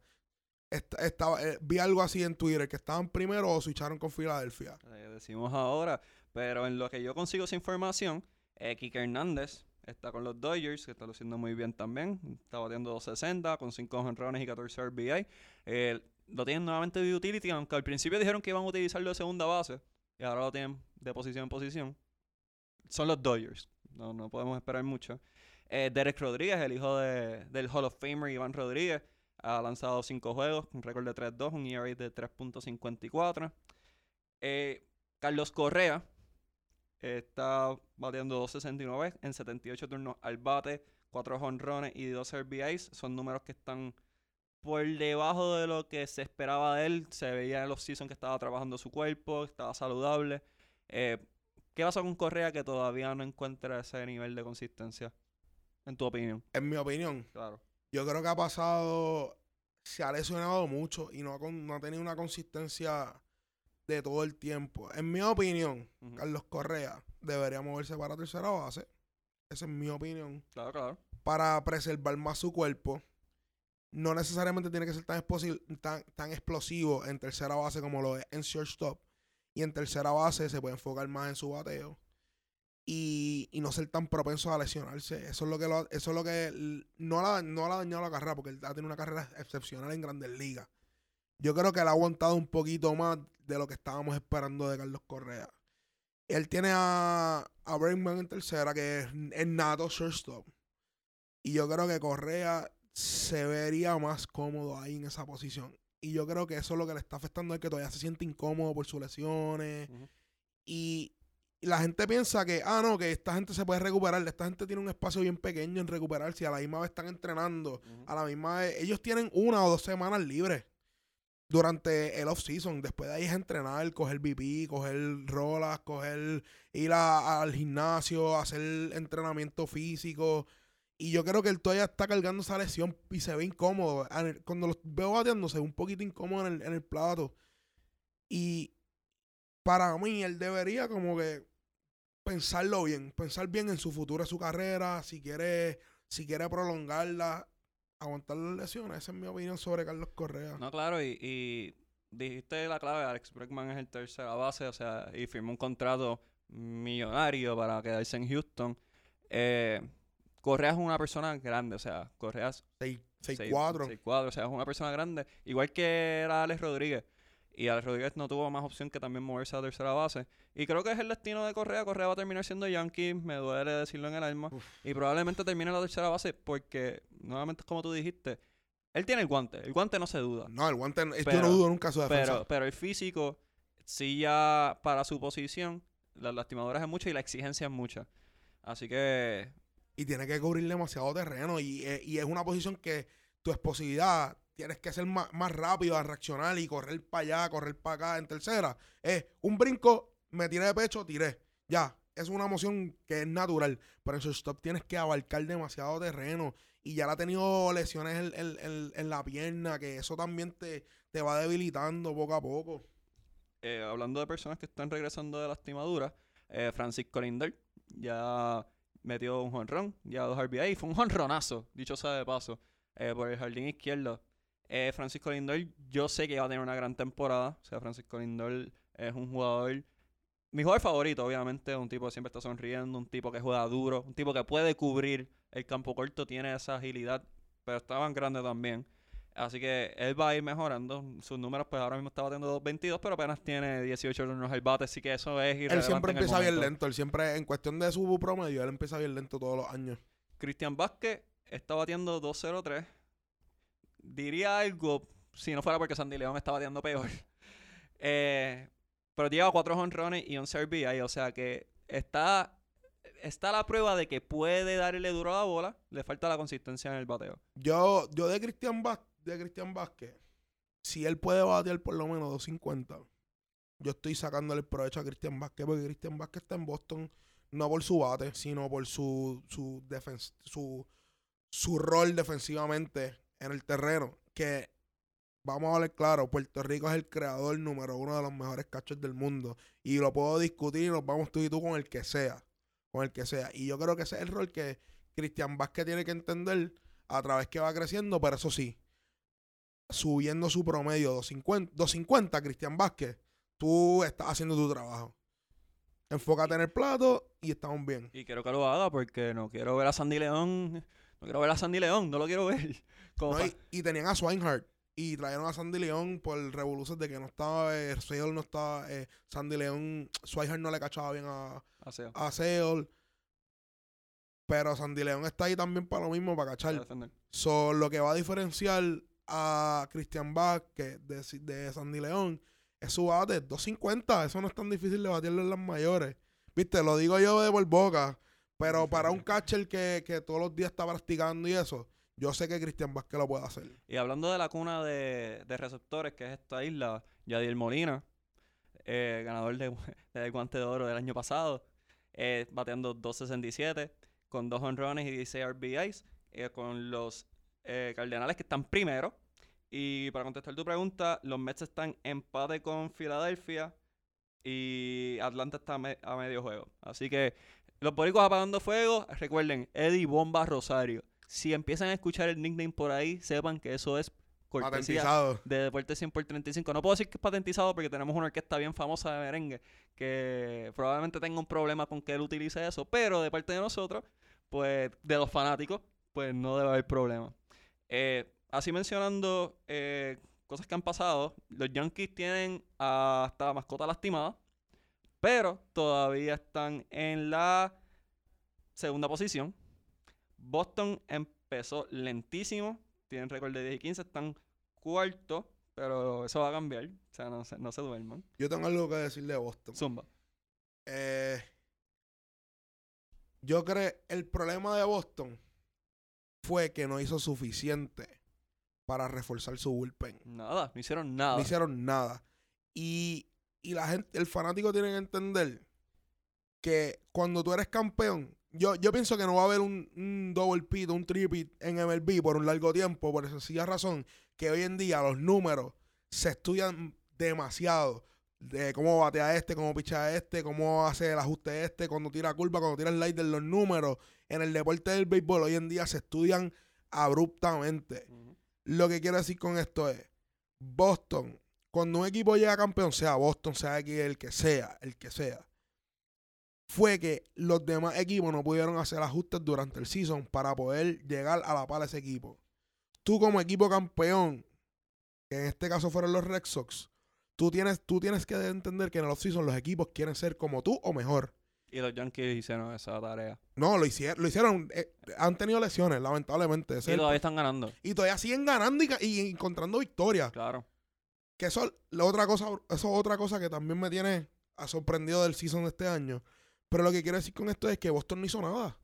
estaba, eh, vi algo así en Twitter, que estaban primero o switcharon con Filadelfia. Eh, decimos ahora, pero en lo que yo consigo esa información, eh, Kike Hernández está con los Dodgers, que está luciendo muy bien también. Está batiendo 260 con 5 honrones y 14 RBI. Lo tienen nuevamente de utility, aunque al principio dijeron que iban a utilizarlo de segunda base. Y ahora lo tienen de posición en posición. Son los Dodgers. No, no podemos esperar mucho. Eh, Derek Rodríguez, el hijo de, del Hall of Famer Iván Rodríguez, ha lanzado 5 juegos, un récord de 3-2, un ERA de 3.54. Eh, Carlos Correa está bateando 2.69 en 78 turnos al bate, 4 honrones y 2 RBIs. Son números que están por debajo de lo que se esperaba de él. Se veía en los seasons que estaba trabajando su cuerpo, estaba saludable. Eh, ¿Qué pasa con Correa que todavía no encuentra ese nivel de consistencia? En tu opinión. En mi opinión. Claro. Yo creo que ha pasado. Se ha lesionado mucho y no ha, no ha tenido una consistencia de todo el tiempo. En mi opinión, Carlos Correa debería moverse para tercera base. Esa es mi opinión. Claro, claro. Para preservar más su cuerpo. No necesariamente tiene que ser tan, explosivo en tercera base como lo es en shortstop. Y en tercera base se puede enfocar más en su bateo. Y, no ser tan propenso a lesionarse. Eso es lo que eso es lo que no la, no la ha dañado la carrera, porque él ha tenido una carrera excepcional en grandes ligas. Yo creo que él ha aguantado un poquito más de lo que estábamos esperando de Carlos Correa. Él tiene a, a Bregman en tercera, que es, es nato shortstop. Y yo creo que Correa se vería más cómodo ahí en esa posición. Y yo creo que eso es lo que le está afectando es que todavía se siente incómodo por sus lesiones. Y la gente piensa que, ah, no, que esta gente se puede recuperar. Esta gente tiene un espacio bien pequeño en recuperarse. Y a la misma vez están entrenando. A la misma vez, ellos tienen una o dos semanas libres durante el off-season. Después de ahí es entrenar, coger BP, coger rolas, coger, ir al gimnasio, hacer entrenamiento físico. Y yo creo que él todavía está cargando esa lesión y se ve incómodo. Cuando lo veo bateando, se ve un poquito incómodo en el, en el plato. Y para mí, él debería como que pensarlo bien, pensar bien en su futuro, en su carrera, si quiere, si quiere prolongarla, aguantar las lesiones. Esa es mi opinión sobre Carlos Correa. No, claro, y, dijiste la clave, Alex Bregman es el tercera base, o sea, y firmó un contrato millonario para quedarse en Houston. Eh, Correa es una persona grande, o sea, Correa es 6'4". 6'4", o sea, es una persona grande, igual que era Alex Rodríguez. Y Alex Rodríguez no tuvo más opción que también moverse a la tercera base. Y creo que es el destino de Correa. Correa va a terminar siendo Yankee, me duele decirlo en el alma. Y probablemente termine en la tercera base porque, nuevamente, como tú dijiste, él tiene el guante. El guante no se duda. No, el guante, yo no dudo en un caso de defensa. Pero, pero el físico, sí ya para su posición, las lastimadoras es mucho y la exigencia es mucha. Así que... Y tiene que cubrir demasiado terreno. Y, eh, y es una posición que tu explosividad tienes que ser más, rápido a reaccionar y correr para allá, correr para acá en tercera. Es un brinco, me tiré de pecho, tiré. Ya, es una emoción que es natural. Pero en su stop tienes que abarcar demasiado terreno. Y ya le ha tenido lesiones en, la pierna, que eso también te, te va debilitando poco a poco. Eh, hablando de personas que están regresando de lastimadura, eh, Francisco Lindell ya metió un jonrón, ya dos RBI. Fue un jonronazo, dicho sea de paso, eh, por el jardín izquierdo. Eh, Francisco Lindor, yo sé que va a tener una gran temporada. O sea, Francisco Lindor es un jugador. Mi jugador favorito, obviamente, un tipo que siempre está sonriendo, un tipo que juega duro, un tipo que puede cubrir el campo corto, tiene esa agilidad, pero estaba grande también. Así que él va a ir mejorando. Sus números, pues ahora mismo está batiendo 2.22, pero apenas tiene 18 turnos al bate, así que eso es irrelevante. Él siempre empieza bien lento. Él siempre, en cuestión de su promedio, él empieza bien lento todos los años. Cristian Vázquez está batiendo 2.03 diría algo si no fuera porque Sandy León está bateando peor. Eh, pero lleva cuatro honrones y un RBI, o sea que está, está la prueba de que puede darle duro a la bola, le falta la consistencia en el bateo. Yo, yo de Cristian de Cristian Vázquez, si él puede batear por lo menos 250, yo estoy sacándole el provecho a Cristian Vázquez, porque Cristian Vázquez está en Boston no por su bate, sino por su, su, su, su rol defensivamente en el terreno, que vamos a hablar claro, Puerto Rico es el creador número uno de los mejores cachos del mundo. Y lo puedo discutir y nos vamos tú y tú con el que sea. Con el que sea. Y yo creo que ese es el rol que Cristian Vázquez tiene que entender a través que va creciendo, pero eso sí, subiendo su promedio 250, 250 Cristian Vázquez, tú estás haciendo tu trabajo. Enfócate en el plato y estamos bien. Y quiero que lo haga porque no quiero ver a Sandy León no quiero ver a Sandy León, no lo quiero ver. y, tenían a Swinehart. Y trajeron a Sandy León por el revolución de que no estaba, eh, Seol no estaba, eh, Sandy León, Swinehart no le cachaba bien a, a, Seol. Pero Sandy León está ahí también para lo mismo, para cachar. So, lo que va a diferenciar a Christian Vázquez de, de Sandy León es su bate, 250. Eso no es tan difícil de batirlo en las mayores. Viste, lo digo yo de por boca. Pero para un catcher que, que todos los días está practicando y eso, yo sé que Cristian Vázquez lo puede hacer. Y hablando de la cuna de, receptores, que es esta isla, Yadiel Molina, eh, ganador de, del guante de oro del año pasado, eh, bateando 2.67, con dos honrones y 16 RBIs, eh, con los Cardenales que están primero. Y para contestar tu pregunta, los Mets están empate con Filadelfia y Atlanta está a medio juego. Así que los boricos apagando fuego, recuerden, Eddie Bomba Rosario. Si empiezan a escuchar el nickname por ahí, sepan que eso es cortesía de Deporte 100 por 35. No puedo decir que es patentizado porque tenemos una orquesta bien famosa de merengue que probablemente tenga un problema con que él utilice eso, pero de parte de nosotros, pues de los fanáticos, pues no debe haber problema. Eh, así mencionando eh, cosas que han pasado. Los Yankees tienen hasta la mascota lastimada, pero todavía están en la segunda posición. Boston empezó lentísimo, tienen récord de 10 y 15, están cuarto, pero eso va a cambiar. O sea, no se, no se duerman. Yo tengo algo que decirle a Boston. Zumba. Eh, yo creo el problema de Boston fue que no hizo suficiente para reforzar su bullpen. Nada, no hicieron nada. No hicieron nada. Y, y la gente, el fanático tiene que entender que cuando tú eres campeón, yo, yo pienso que no va a haber un, un double pit, un triple en MLB por un largo tiempo, por esa sencilla razón que hoy en día los números se estudian demasiado. De cómo batea este, cómo picha este, cómo hace el ajuste este, cuando tira curva, cuando tira el de los números. En el deporte del béisbol hoy en día se estudian abruptamente. Lo que quiero decir con esto es, Boston, cuando un equipo llega campeón, sea Boston, sea aquí el que sea, el que sea, fue que los demás equipos no pudieron hacer ajustes durante el season para poder llegar a la pala ese equipo. Tú como equipo campeón, que en este caso fueron los Red Sox, tú tienes, tú tienes que entender que en el offseason los equipos quieren ser como tú o mejor. Y los Yankees hicieron esa tarea. No, lo hicieron. Lo hicieron eh, han tenido lesiones, lamentablemente. y todavía están ganando. Y todavía siguen ganando y, encontrando victorias. Claro. Que eso, la otra cosa, eso es otra cosa que también me tiene sorprendido del season de este año. Pero lo que quiero decir con esto es que Boston no hizo nada.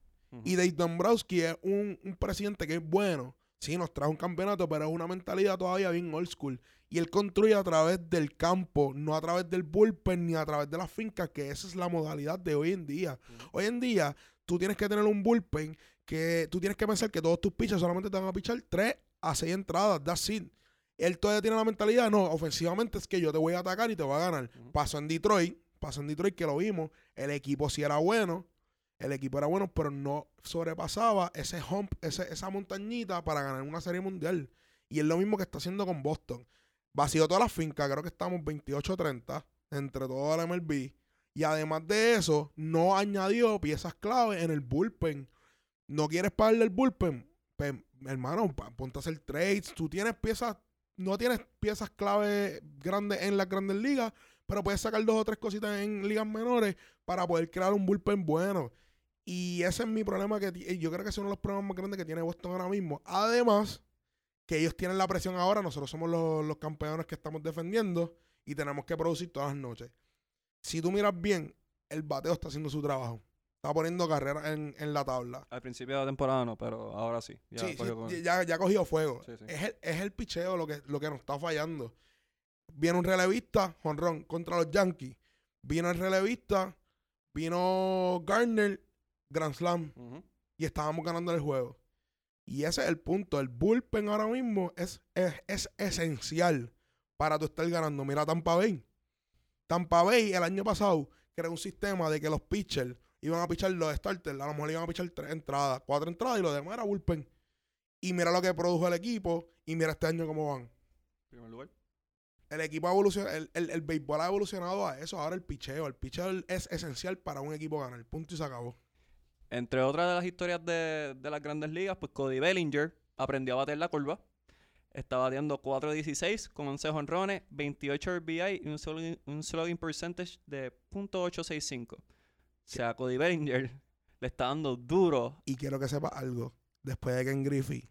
Y Dave Dombrowski es un, un, presidente que es bueno. Sí, nos trae un campeonato, pero es una mentalidad todavía bien old school. Y él construye a través del campo, no a través del bullpen ni a través de las fincas, que esa es la modalidad de hoy en día. Hoy en día, tú tienes que tener un bullpen que tú tienes que pensar que todos tus pitchers solamente te van a pichar 3 a 6 entradas. That's it. Él todavía tiene la mentalidad, no, ofensivamente es que yo te voy a atacar y te voy a ganar. Pasó en Detroit, pasó en Detroit que lo vimos, el equipo sí era bueno, el equipo era bueno, pero no sobrepasaba ese hump, esa montañita para ganar una serie mundial. Y es lo mismo que está haciendo con Boston. Vació todas las fincas, creo que estamos 28-30 entre toda la MLB. Y además de eso, no añadió piezas clave en el bullpen. ¿No quieres pagarle el bullpen? Pues, hermano, ponte a hacer trades. Tú tienes piezas, no tienes piezas clave grandes en las grandes ligas, pero puedes sacar dos o tres cositas en ligas menores para poder crear un bullpen bueno. Y ese es mi problema que yo creo que es uno de los problemas más grandes que tiene Boston ahora mismo. Además, que ellos tienen la presión ahora, nosotros somos los, campeones que estamos defendiendo y tenemos que producir todas las noches. Si tú miras bien, el bateo está haciendo su trabajo. Está poniendo carrera en, la tabla. Al principio de la temporada no, pero ahora sí. Ya sí, ya, ya, ha cogido fuego. Es, el, es el picheo lo que, lo que nos está fallando. Viene un relevista, Honrón, contra los Yankees. Vino el relevista, vino Garner, Grand Slam. Y estábamos ganando el juego. Y ese es el punto. El bullpen ahora mismo es, es, esencial para tú estar ganando. Mira Tampa Bay. Tampa Bay el año pasado creó un sistema de que los pitchers iban a pichar los starters. A lo mejor iban a pichar tres entradas, cuatro entradas y lo demás era bullpen. Y mira lo que produjo el equipo y mira este año cómo van. Primer lugar. El equipo ha evolucionado, el, el, el, béisbol ha evolucionado a eso. Ahora el picheo. El picheo es esencial para un equipo ganar. Punto y se acabó. Entre otras de las historias de, las grandes ligas, pues Cody Bellinger aprendió a bater la curva. Está bateando 4.16 con 11 honrones, 28 RBI y un, un slugging percentage de .865. O sea, Cody Bellinger le está dando duro. Y quiero que sepa algo. Después de que en Griffey,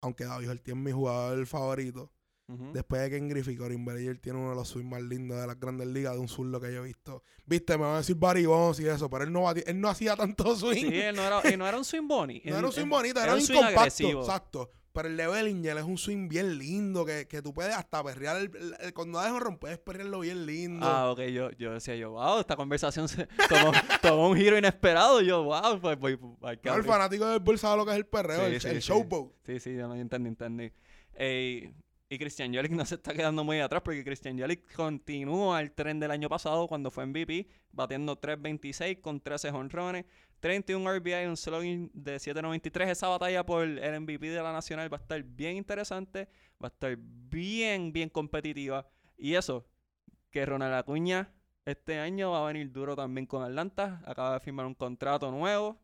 aunque David Ortiz es mi jugador favorito, Después de que en Griffith, Corin Bellinger tiene uno de los swings más lindos de las grandes ligas de un zurdo que yo he visto. Viste, me van a decir Barry Bonds y eso, pero él no, él no hacía tanto swing. Sí, él no era, no era un swing bonny. no era un swing bonito, era, un, swing compacto. Exacto. Pero el de Bellinger es un swing bien lindo que, que tú puedes hasta perrear. El, cuando das un puedes perrearlo bien lindo. Ah, ok. Yo, yo decía yo, wow, esta conversación se tomó, un giro inesperado. Yo, wow, pues voy. Pues, no, el fanático del bull sabe lo que es el perreo, el, sí, showboat. Sí, sí, yo no entendí, entendí. Eh, y Christian Yelich no se está quedando muy atrás porque Christian Yelich continúa el tren del año pasado cuando fue MVP, batiendo 3.26 con 13 honrones, 31 RBI y un slogan de 7.93. Esa batalla por el MVP de la Nacional va a estar bien interesante, va a estar bien, bien competitiva. Y eso, que Ronald Acuña este año va a venir duro también con Atlanta. Acaba de firmar un contrato nuevo.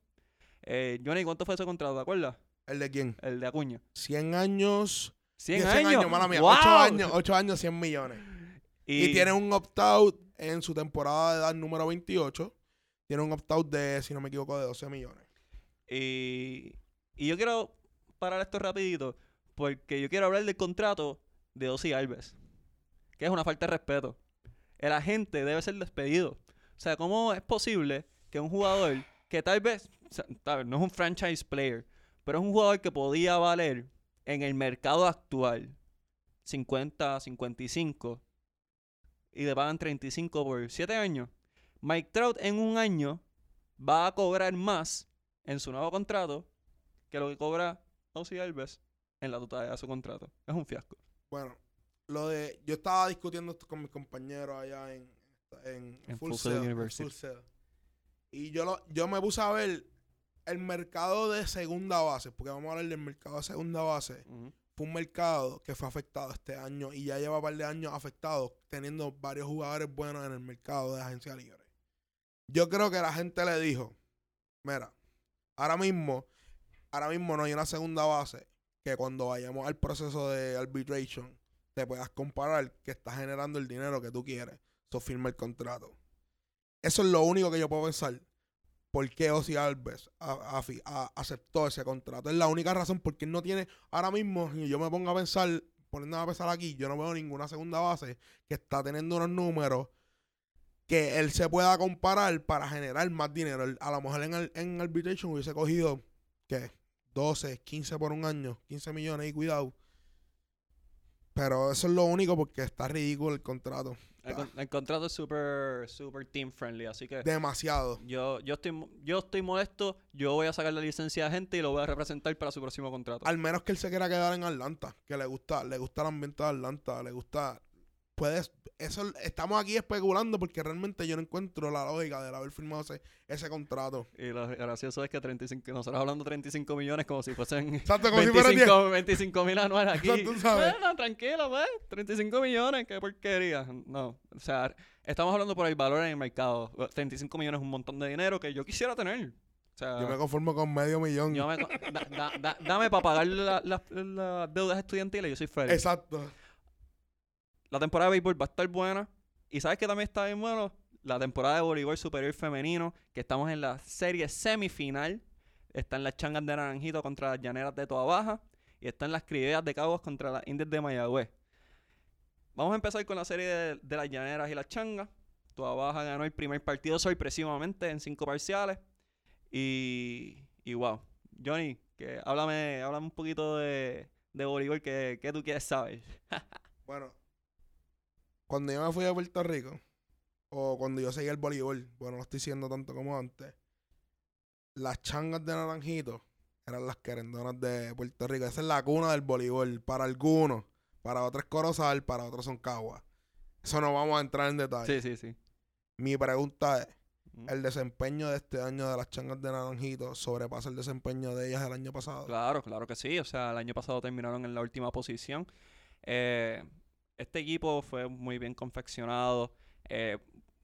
Eh, Johnny, ¿cuánto fue ese contrato? ¿Te acuerdas? ¿El de quién? El de Acuña. 100 años 100, años. mala mía. 8 años, 8 años, 100 millones. Y, tiene un opt-out en su temporada de edad número 28. Tiene un opt-out de, si no me equivoco, de 12 millones. Y, y yo quiero parar esto rapidito porque yo quiero hablar del contrato de Ozzy Alves, que es una falta de respeto. El agente debe ser despedido. O sea, ¿cómo es posible que un jugador que tal vez, tal vez no es un franchise player, pero es un jugador que podía valer en el mercado actual 50, 55 y le pagan 35 por 7 años? Mike Trout en un año va a cobrar más en su nuevo contrato que lo que cobra Ozzy Alves en la totalidad de su contrato. Es un fiasco. Bueno, lo de. Yo estaba discutiendo esto con mis compañeros allá en, en, Full, Sail, Y yo, lo, yo me puse a ver el mercado de segunda base, porque vamos a hablar del mercado de segunda base. Fue un mercado que fue afectado este año y ya lleva un par de años afectado, teniendo varios jugadores buenos en el mercado de agencia libre. Yo creo que la gente le dijo: Mira, ahora mismo, ahora mismo no hay una segunda base que cuando vayamos al proceso de arbitration te puedas comparar que está generando el dinero que tú quieres. Eso firma el contrato. Eso es lo único que yo puedo pensar. ¿Por qué Ozzy Alves aceptó ese contrato? Es la única razón porque él no tiene. Ahora mismo, y yo me pongo a pensar, poniéndome a pensar aquí, yo no veo ninguna segunda base que está teniendo unos números que él se pueda comparar para generar más dinero. A lo mejor en, el, en arbitration hubiese cogido, ¿qué? 12, 15 por un año, 15 millones y cuidado. Pero eso es lo único porque está ridículo el contrato. El, contrato es súper super team friendly, así que... Demasiado. Yo, yo, estoy, yo estoy molesto, yo voy a sacar la licencia de gente y lo voy a representar para su próximo contrato. Al menos que él se quiera quedar en Atlanta, que le gusta, le gusta el ambiente de Atlanta, le gusta puedes, eso estamos aquí especulando porque realmente yo no encuentro la lógica de haber firmado ese, ese contrato. Y lo gracioso es que 35, nosotros hablando de 35 millones como si fuesen Exacto, como 25, 25 mil anuales aquí. Bueno, tranquilo, pues, 35 millones, qué porquería. No, o sea, estamos hablando por el valor en el mercado. 35 millones es un montón de dinero que yo quisiera tener. O sea, yo me conformo con medio millón. dame para pagar las deudas estudiantiles, yo soy feliz. Exacto la temporada de béisbol va a estar buena. Y sabes que también está bien bueno la temporada de voleibol superior femenino, que estamos en la serie semifinal. Están las changas de Naranjito contra las llaneras de Toa Baja. Y están las criollas de Caguas contra las indias de Mayagüez. Vamos a empezar con la serie de, las llaneras y las changas. Toa Baja ganó el primer partido sorpresivamente en cinco parciales. Y, y wow. Johnny, que háblame, háblame un poquito de, de voleibol que, que tú quieres saber. bueno, cuando yo me fui a Puerto Rico, o cuando yo seguía el voleibol, bueno, no estoy siendo tanto como antes, las changas de Naranjito eran las querendonas de Puerto Rico. Esa es la cuna del voleibol. Para algunos, para otros es Corozal, para otros son Caguas. Eso no vamos a entrar en detalle. Sí, sí, sí. Mi pregunta es, ¿el desempeño de este año de las changas de Naranjito sobrepasa el desempeño de ellas el año pasado? Claro, claro que sí. O sea, el año pasado terminaron en la última posición. Eh, este equipo fue muy bien confeccionado. Eh,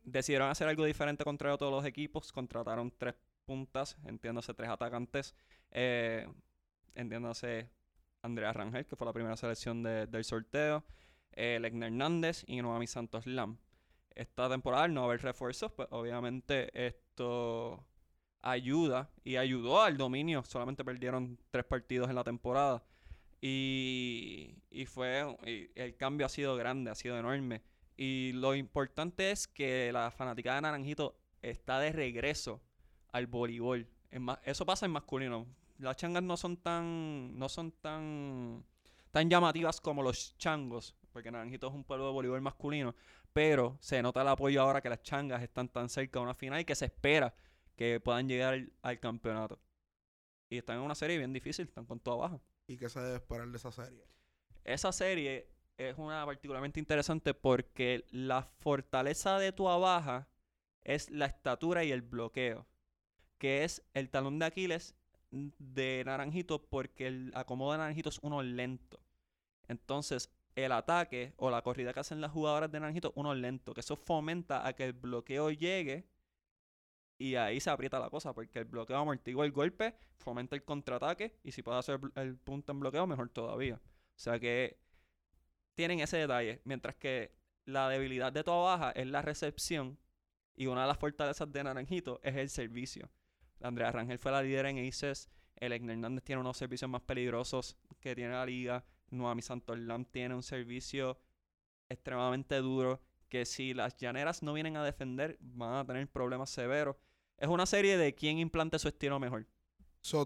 decidieron hacer algo diferente contra todos los equipos. Contrataron tres puntas, entiéndase tres atacantes. Eh, entiéndase Andrea Rangel, que fue la primera selección del sorteo. Eh, Hernández y Noami Santos Lam. Esta temporada, al no haber refuerzos, pues obviamente esto ayuda y ayudó al dominio. Solamente perdieron tres partidos en la temporada. Y, y fue, el cambio ha sido grande, ha sido enorme. Y lo importante es que la fanática de Naranjito está de regreso al voleibol. eso pasa en masculino. Las changas no son tan, no son tan, tan llamativas como los changos, porque Naranjito es un pueblo de voleibol masculino, pero se nota el apoyo ahora que las changas están tan cerca de una final y que se espera que puedan llegar al, al campeonato. Y están en una serie bien difícil, están con todo abajo. ¿Y qué se debe esperar de esa serie? Esa serie es una particularmente interesante porque la fortaleza de tu Baja es la estatura y el bloqueo, que es el talón de Aquiles de Naranjito porque el acomodo de Naranjito es uno lento. Entonces, el ataque o la corrida que hacen las jugadoras de Naranjito uno lento, que eso fomenta a que el bloqueo llegue y ahí se aprieta la cosa, porque el bloqueo amortigua el golpe, fomenta el contraataque, y si puede hacer el punto en bloqueo, mejor todavía. O sea que tienen ese detalle. Mientras que la debilidad de toda baja es la recepción. Y una de las fortalezas de Naranjito es el servicio. Andrea Rangel fue la líder en Aces. El Hernández tiene unos servicios más peligrosos que tiene la liga. Noami Santorlam tiene un servicio extremadamente duro. Que si las llaneras no vienen a defender, van a tener problemas severos. Es una serie de quién implante su estilo mejor. So,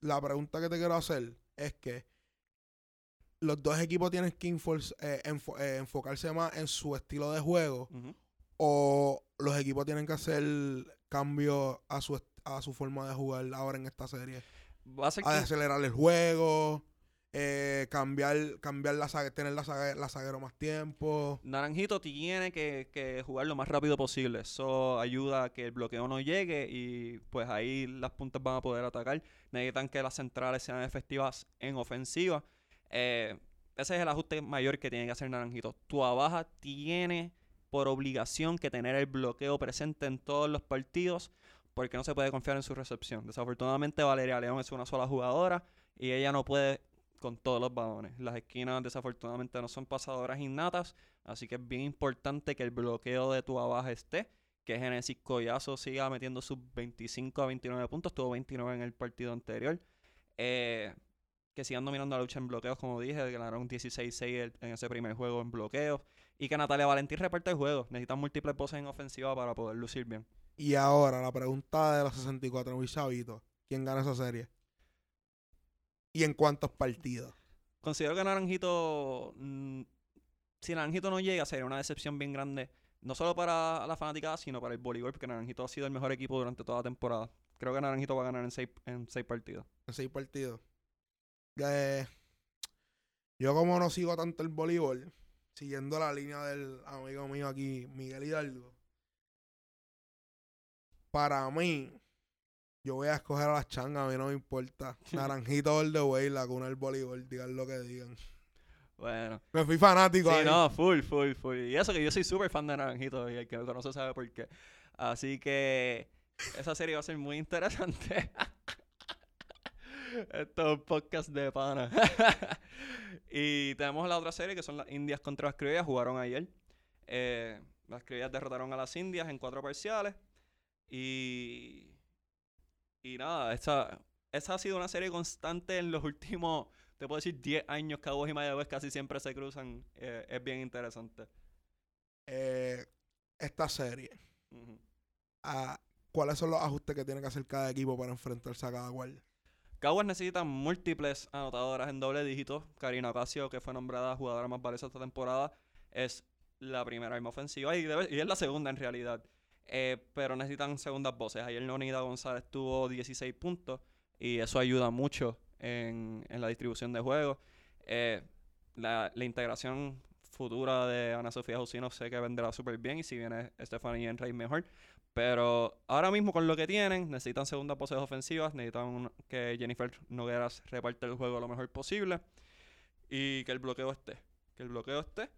la pregunta que te quiero hacer es que los dos equipos tienen que eh, eh, enfocarse más en su estilo de juego o los equipos tienen que hacer cambios a su, a su forma de jugar ahora en esta serie. Va a, acelerar el juego, eh, cambiar, cambiar la tener la, zaguero más tiempo. Naranjito tiene que, jugar lo más rápido posible. Eso ayuda a que el bloqueo no llegue y pues ahí las puntas van a poder atacar. Necesitan que las centrales sean efectivas en ofensiva. Eh, ese es el ajuste mayor que tiene que hacer Naranjito. Tu abaja tiene por obligación que tener el bloqueo presente en todos los partidos porque no se puede confiar en su recepción. Desafortunadamente Valeria León es una sola jugadora y ella no puede con todos los balones. Las esquinas desafortunadamente no son pasadoras innatas, así que es bien importante que el bloqueo de tu abaja esté. Que Genesis Collazo siga metiendo sus 25 a 29 puntos, tuvo 29 en el partido anterior. Eh, que sigan dominando la lucha en bloqueos, como dije, ganaron 16-6 en ese primer juego en bloqueos. Y que Natalia Valentín reparte el juego. Necesitan múltiples poses en ofensiva para poder lucir bien. Y ahora, la pregunta de los 64 mil chavitos. ¿Quién gana esa serie? ¿Y en cuántos partidos? Considero que Naranjito... Mm, si Naranjito no llega, sería una decepción bien grande. No solo para la fanática, sino para el voleibol, porque Naranjito ha sido el mejor equipo durante toda la temporada. Creo que Naranjito va a ganar en seis, en seis partidos. En seis partidos yo como no sigo tanto el voleibol, siguiendo la línea del amigo mío aquí, Miguel Hidalgo, para mí, yo voy a escoger a las changas, a mí no me importa. Naranjito all the way, la cuna del voleibol, digan lo que digan. Bueno. Me fui fanático. Sí, no, full, full, full. Y eso que yo soy súper fan de Naranjito y el que me conoce sabe por qué. Así que esa serie va a ser muy interesante. Esto es un podcast de pana. y tenemos la otra serie que son las Indias contra las Criollas. Jugaron ayer. Eh, las Criollas derrotaron a las Indias en cuatro parciales. Y. Y nada, esa, esa ha sido una serie constante en los últimos, te puedo decir, 10 años. Cabos y Mayagüez casi siempre se cruzan. Eh, es bien interesante. Eh, esta serie. Ah, ¿Cuáles son los ajustes que tiene que hacer cada equipo para enfrentarse a cada cual? Caguas necesita múltiples anotadoras en doble dígito. Karina Ocasio, que fue nombrada jugadora más valiosa esta temporada, es la primera arma ofensiva y, es la segunda en realidad. Eh, pero necesitan segundas voces. Ayer Leonida González tuvo 16 puntos y eso ayuda mucho en, la distribución de juegos. Eh, la, integración futura de Ana Sofía Jusino sé que vendrá súper bien y si viene Stephanie Enright mejor. Pero ahora mismo con lo que tienen, necesitan segundas poses ofensivas, necesitan que Jennifer Nogueras reparte el juego lo mejor posible y que el bloqueo esté. Que el bloqueo esté.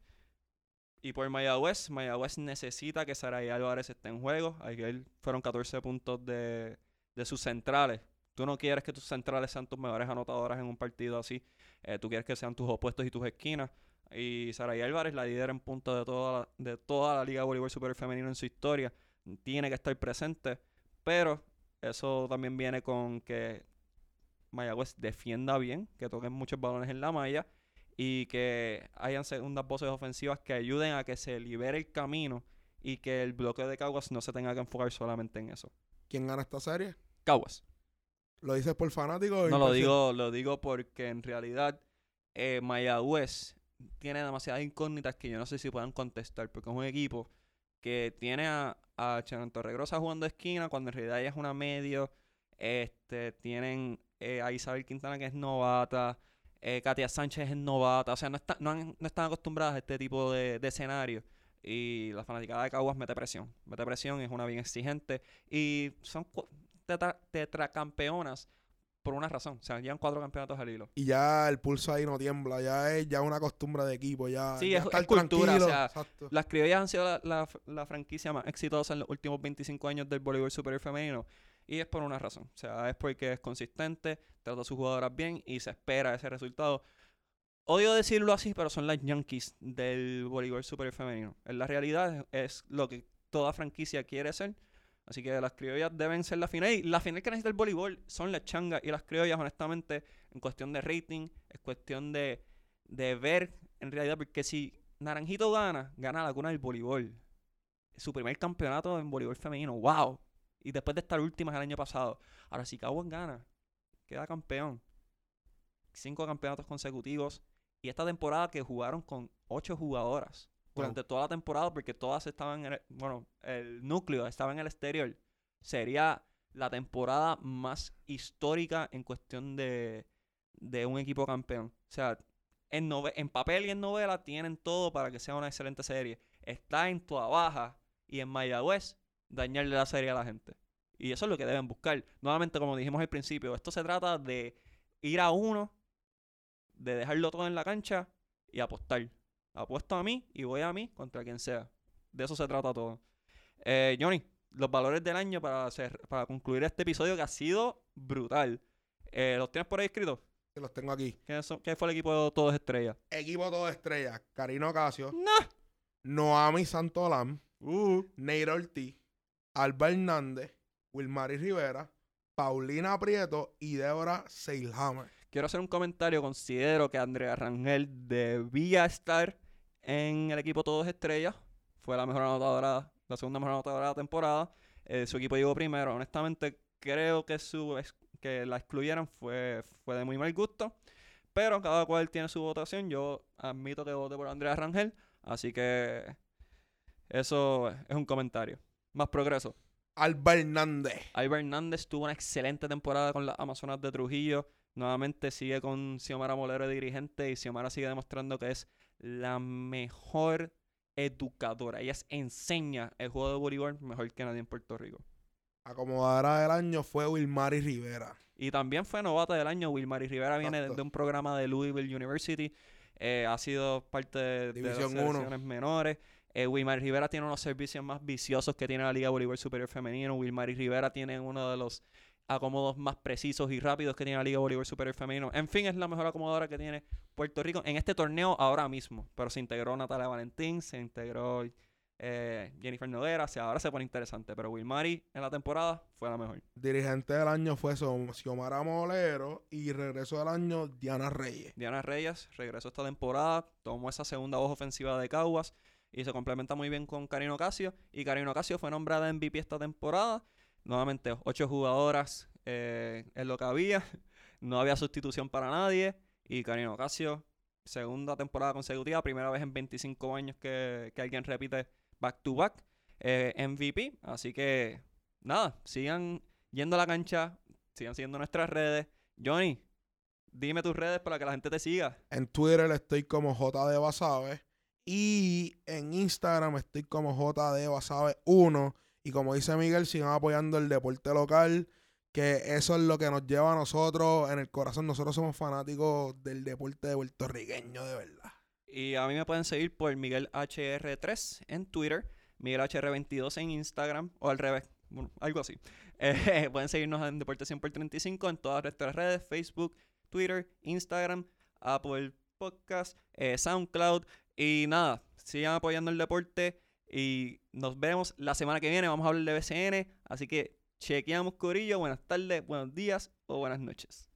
Y por Mayagüez, Mayagüez necesita que Saray Álvarez esté en juego. Ayer fueron 14 puntos de, de sus centrales. Tú no quieres que tus centrales sean tus mejores anotadoras en un partido así. Eh, tú quieres que sean tus opuestos y tus esquinas. Y Saray Álvarez, la líder en puntos de toda la, de toda la Liga de Voleibol Super Femenino en su historia tiene que estar presente, pero eso también viene con que Mayagüez defienda bien, que toquen muchos balones en la malla y que hayan segundas voces ofensivas que ayuden a que se libere el camino y que el bloqueo de Caguas no se tenga que enfocar solamente en eso. ¿Quién gana esta serie? Caguas. ¿Lo dices por fanático? no, lo digo, lo digo porque en realidad eh, Mayagüez tiene demasiadas incógnitas que yo no sé si puedan contestar, porque es un equipo que tiene a, a Torregrosa jugando esquina, cuando en realidad ella es una medio. Este, tienen eh, a Isabel Quintana, que es novata. Eh, Katia Sánchez es novata. O sea, no, no, están acostumbradas a este tipo de, de escenario. Y la fanaticada de Caguas mete presión. Mete presión, es una bien exigente. Y son tetracampeonas por una razón. O sea, llevan cuatro campeonatos al hilo. Y ya el pulso ahí no tiembla. Ya es ya una costumbre de equipo. Ya, sí, es, cultura. O sea, las criollas han sido la, franquicia más exitosa en los últimos 25 años del voleibol superior femenino. Y es por una razón. O sea, es porque es consistente, trata a sus jugadoras bien y se espera ese resultado. odio decirlo así, pero son las Yankees del voleibol superior femenino. En la realidad es, lo que toda franquicia quiere ser. Así que las criollas deben ser la final. Y la final que necesita el voleibol son las changas y las criollas, honestamente, en cuestión de rating, es cuestión de, de ver en realidad, porque si Naranjito gana, gana la cuna del voleibol. Su primer campeonato en voleibol femenino, wow. Y después de estar últimas el año pasado. Ahora, si Caguas gana, queda campeón. Cinco campeonatos consecutivos. Y esta temporada que jugaron con ocho jugadoras. Durante toda la temporada, porque todas estaban en el, bueno, el núcleo estaba en el exterior. Sería la temporada más histórica en cuestión de, de un equipo campeón. O sea, en, en papel y en novela tienen todo para que sea una excelente serie. Está en Toa Baja y en Mayagüez dañarle la serie a la gente. Y eso es lo que deben buscar. Nuevamente, como dijimos al principio, esto se trata de ir a uno, de dejarlo todo en la cancha y apostar. Apuesto a mí y voy a mí contra quien sea. De eso se trata todo. Eh, Johnny, los valores del año para, hacer, para concluir este episodio que ha sido brutal. Eh, ¿Los tienes por ahí escritos? los tengo aquí. ¿Qué, fue el equipo de Todos Estrellas? Equipo Todos Estrellas. Karino Casio. No. Noami Santolam. Uh. Neiro Ortiz. Alba Hernández. Wilmary Rivera. Paulina Prieto y Débora Seilhammer. Quiero hacer un comentario. Considero que Andrea Rangel debía estar en el equipo Todos Estrellas. Fue la mejor anotadora, la segunda mejor anotadora de la temporada. Eh, su equipo llegó primero. Honestamente, creo que su que la excluyeran fue, fue de muy mal gusto. Pero cada cual tiene su votación. Yo admito que voté por Andrea Rangel. Así que eso es un comentario. Más progreso. Alba Hernández. Alba Hernández tuvo una excelente temporada con las Amazonas de Trujillo. Nuevamente sigue con Xiomara Molero de dirigente y Xiomara sigue demostrando que es la mejor educadora. Ella enseña el juego de voleibol mejor que nadie en Puerto Rico acomodadora del año fue Wilmary Rivera. Y también fue novata del año. Wilmary Rivera viene de, un programa de Louisville University. Eh, ha sido parte de, División de las selecciones menores. Eh, Wilmary Rivera tiene unos servicios más viciosos que tiene la Liga Bolívar Superior Femenino. Wilmary Rivera tiene uno de los acomodos más precisos y rápidos que tiene la Liga Bolívar Superior Femenino. En fin, es la mejor acomodadora que tiene Puerto Rico en este torneo ahora mismo. Pero se integró Natalia Valentín, se integró eh, Jennifer Noguera, ahora se pone interesante, pero Wilmary en la temporada fue la mejor. Dirigente del año fue Xiomara Molero y regreso del año Diana Reyes. Diana Reyes regresó esta temporada, tomó esa segunda voz ofensiva de Caguas y se complementa muy bien con Karino Casio. Y Karino Casio fue nombrada MVP esta temporada. Nuevamente, ocho jugadoras eh, es lo que había. No había sustitución para nadie. Y Karino Casio, segunda temporada consecutiva, primera vez en 25 años que, que alguien repite back to back eh, MVP. Así que nada, sigan yendo a la cancha, sigan siguiendo nuestras redes. Johnny, dime tus redes para que la gente te siga. En Twitter estoy como JD Basabe y en Instagram estoy como JD Basabe 1. Y como dice Miguel, sigan apoyando el deporte local, que eso es lo que nos lleva a nosotros en el corazón. Nosotros somos fanáticos del deporte puertorriqueño, de verdad. Y a mí me pueden seguir por Miguel HR3 en Twitter, Miguel HR22 en Instagram, o al revés, algo así. Eh, pueden seguirnos en Deporte 100 por 35 en todas nuestras redes, Facebook, Twitter, Instagram, Apple Podcast, eh, SoundCloud. Y nada, sigan apoyando el deporte y nos vemos la semana que viene. Vamos a hablar de BCN, así que chequeamos Corillo. Buenas tardes, buenos días o buenas noches.